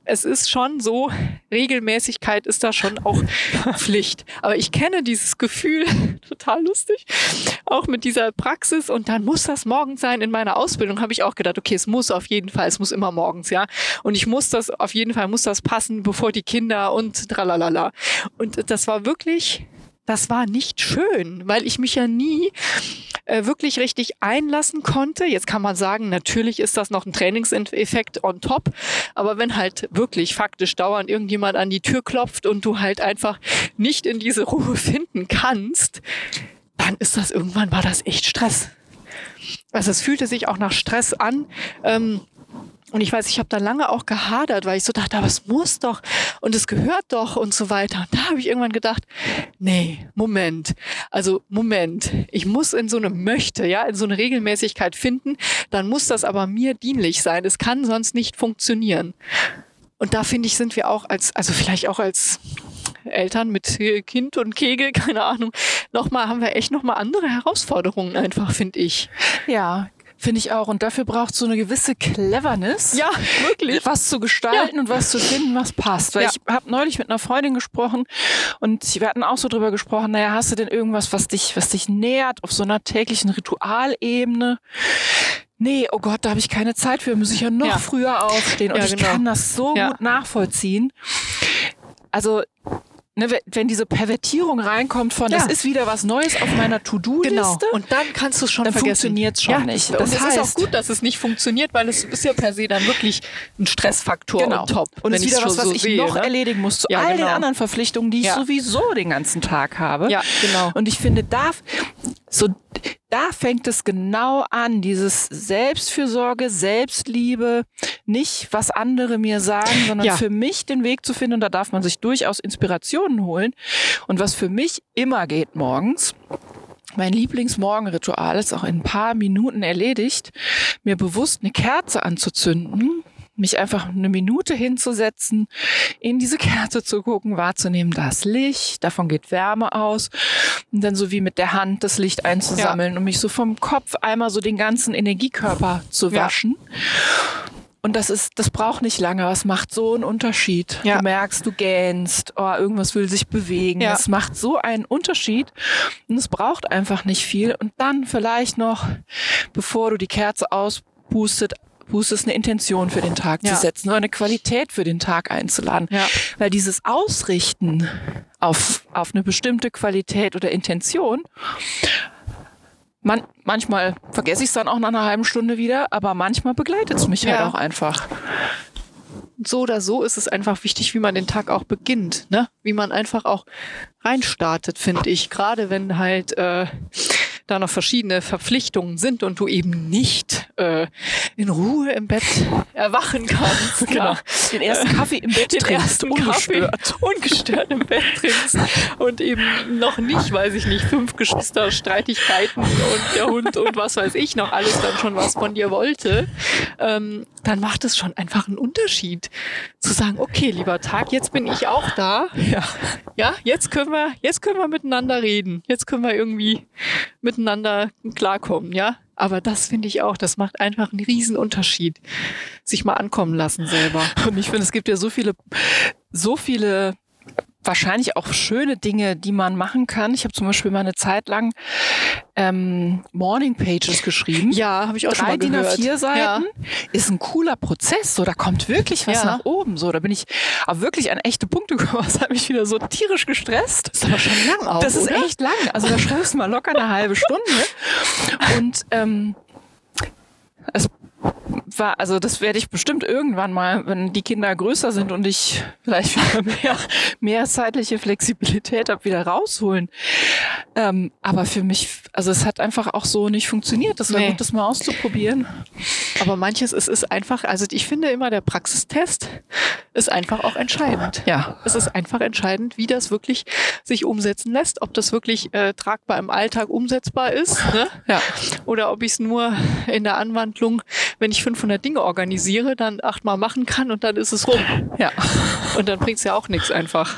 es ist schon so, Regelmäßigkeit ist da schon auch Pflicht. Aber ich kenne dieses Gefühl, total lustig, auch mit dieser Praxis und dann muss das morgens sein. In meiner Ausbildung habe ich auch gedacht, okay, es muss auf jeden Fall, es muss immer morgens, ja. Und ich muss das, auf jeden Fall muss das passen, bevor die Kinder und tralalala. Und das war wirklich, das war nicht schön, weil ich mich ja nie äh, wirklich richtig einlassen konnte. Jetzt kann man sagen, natürlich ist das noch ein Trainingseffekt on top, aber wenn halt wirklich faktisch dauernd irgendjemand an die Tür klopft und du halt einfach nicht in diese Ruhe finden kannst, dann ist das irgendwann war das echt Stress. Also es fühlte sich auch nach Stress an. Ähm, und ich weiß, ich habe da lange auch gehadert, weil ich so dachte, aber es muss doch und es gehört doch und so weiter. Und da habe ich irgendwann gedacht, nee, Moment. Also Moment, ich muss in so eine Möchte, ja, in so eine Regelmäßigkeit finden, dann muss das aber mir dienlich sein. Es kann sonst nicht funktionieren. Und da finde ich, sind wir auch als, also vielleicht auch als Eltern mit Kind und Kegel, keine Ahnung, nochmal, haben wir echt nochmal andere Herausforderungen einfach, finde ich. Ja, finde ich auch. Und dafür braucht so eine gewisse Cleverness. Ja, wirklich. was zu gestalten und was zu finden, was passt. Weil Ja. ich habe neulich mit einer Freundin gesprochen und wir hatten auch so drüber gesprochen, naja, hast du denn irgendwas, was dich, was dich nähert auf so einer täglichen Ritualebene? Nee, oh Gott, da habe ich keine Zeit für, muss ich ja noch Ja. früher aufstehen. Und Ja, ich genau. kann das so Ja. gut nachvollziehen. Also, ne, wenn- diese Pervertierung reinkommt von, Ja. das ist wieder was Neues auf meiner To-Do-Liste. Genau. Und dann kannst du es schon Dann vergessen. funktioniert's schon nicht. Und Das es ist auch heißt- gut, dass es nicht funktioniert, weil es ist ja per se dann wirklich ein Stressfaktor Genau. on top. Und es ist wieder was, was so ich sehe, noch ne? erledigen muss zu Ja, all den genau. anderen Verpflichtungen, die ich Ja. sowieso den ganzen Tag habe. Ja, genau. Und ich finde, da, so, da fängt es genau an, dieses Selbstfürsorge, Selbstliebe, nicht was andere mir sagen, sondern Ja. für mich den Weg zu finden. Und da darf man sich durchaus Inspirationen holen. Und was für mich immer geht morgens, mein Lieblingsmorgenritual ist auch in ein paar Minuten erledigt, mir bewusst eine Kerze anzuzünden, mich einfach eine Minute hinzusetzen, in diese Kerze zu gucken, wahrzunehmen, das Licht, davon geht Wärme aus und dann so wie mit der Hand das Licht einzusammeln und mich so vom Kopf einmal so den ganzen Energiekörper zu Ja. waschen. Und das ist, das braucht nicht lange, aber es macht so einen Unterschied. Ja. Du merkst, du gähnst, oh, irgendwas will sich bewegen. Ja. Es macht so einen Unterschied und es braucht einfach nicht viel. Und dann vielleicht noch, bevor du die Kerze auspustet, pustest, eine Intention für den Tag Ja. zu setzen oder eine Qualität für den Tag einzuladen. Ja. Weil dieses Ausrichten auf, auf eine bestimmte Qualität oder Intention, man, manchmal vergesse ich es dann auch nach einer halben Stunde wieder, aber manchmal begleitet es mich Ja. halt auch einfach. so oder so ist es einfach wichtig, wie man den Tag auch beginnt, ne? Wie man einfach auch reinstartet, finde ich. Gerade wenn halt äh, da noch verschiedene Verpflichtungen sind und du eben nicht äh, in Ruhe im Bett erwachen kannst. Genau. Den ersten Kaffee im Bett Den trinkst, ersten ungestört. Kaffee ungestört im Bett trinkst und eben noch nicht, weiß ich nicht, fünf Geschwister, Streitigkeiten und der Hund und was weiß ich noch alles dann schon was von dir wollte, ähm, dann macht es schon einfach einen Unterschied zu sagen, okay, lieber Tag, jetzt bin ich auch da. Ja. Ja, jetzt können wir, jetzt können wir miteinander reden. Jetzt können wir irgendwie miteinander klarkommen, ja. Aber das finde ich auch, das macht einfach einen riesen Unterschied. Sich mal ankommen lassen selber. Und ich finde, es gibt ja so viele, so viele wahrscheinlich auch schöne Dinge, die man machen kann. Ich habe zum Beispiel mal eine Zeit lang ähm, Morning Pages geschrieben. Ja, habe ich auch Drei schon DIN mal gehört. A4 Seiten ist ein cooler Prozess. So, da kommt wirklich was Ja. nach oben. So, da bin ich auch wirklich an echte Punkte gekommen. Das hat mich wieder so tierisch gestresst. Ist aber schon lang auch, Das ist oder? echt lang. Also da schreibst du mal locker eine halbe Stunde. Und ähm, es war, also das werde ich bestimmt irgendwann mal, wenn die Kinder größer sind und ich vielleicht mehr, mehr zeitliche Flexibilität habe, wieder rausholen. Ähm, aber für mich, also es hat einfach auch so nicht funktioniert. Das war Nee. gut, das mal auszuprobieren. Aber manches, es ist einfach, also ich finde immer, der Praxistest ist einfach auch entscheidend. Ja. Es ist einfach entscheidend, wie das wirklich sich umsetzen lässt, ob das wirklich äh, tragbar im Alltag umsetzbar ist, ne? Ja. oder ob ich es nur in der Anwandlung, wenn ich 500 Dinge organisiere, dann achtmal machen kann und dann ist es rum. Ja. Und dann bringt es ja auch nichts einfach.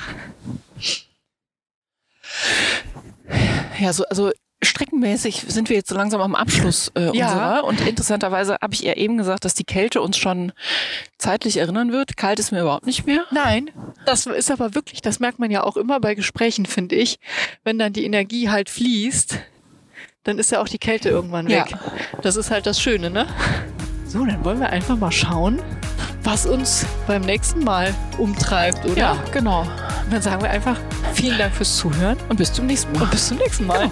Ja, so, also streckenmäßig sind wir jetzt so langsam am Abschluss äh, Ja. unserer. Und interessanterweise habe ich ja eben gesagt, dass die Kälte uns schon zeitlich erinnern wird. Kalt ist mir überhaupt nicht mehr. Nein, das ist aber wirklich, das merkt man ja auch immer bei Gesprächen, finde ich. Wenn dann die Energie halt fließt, dann ist ja auch die Kälte irgendwann Ja. weg. Das ist halt das Schöne, ne? So, dann wollen wir einfach mal schauen, was uns beim nächsten Mal umtreibt, oder? Ja, genau. Und dann sagen wir einfach vielen Dank fürs Zuhören Und bis zum nächsten Mal. und bis zum nächsten Mal.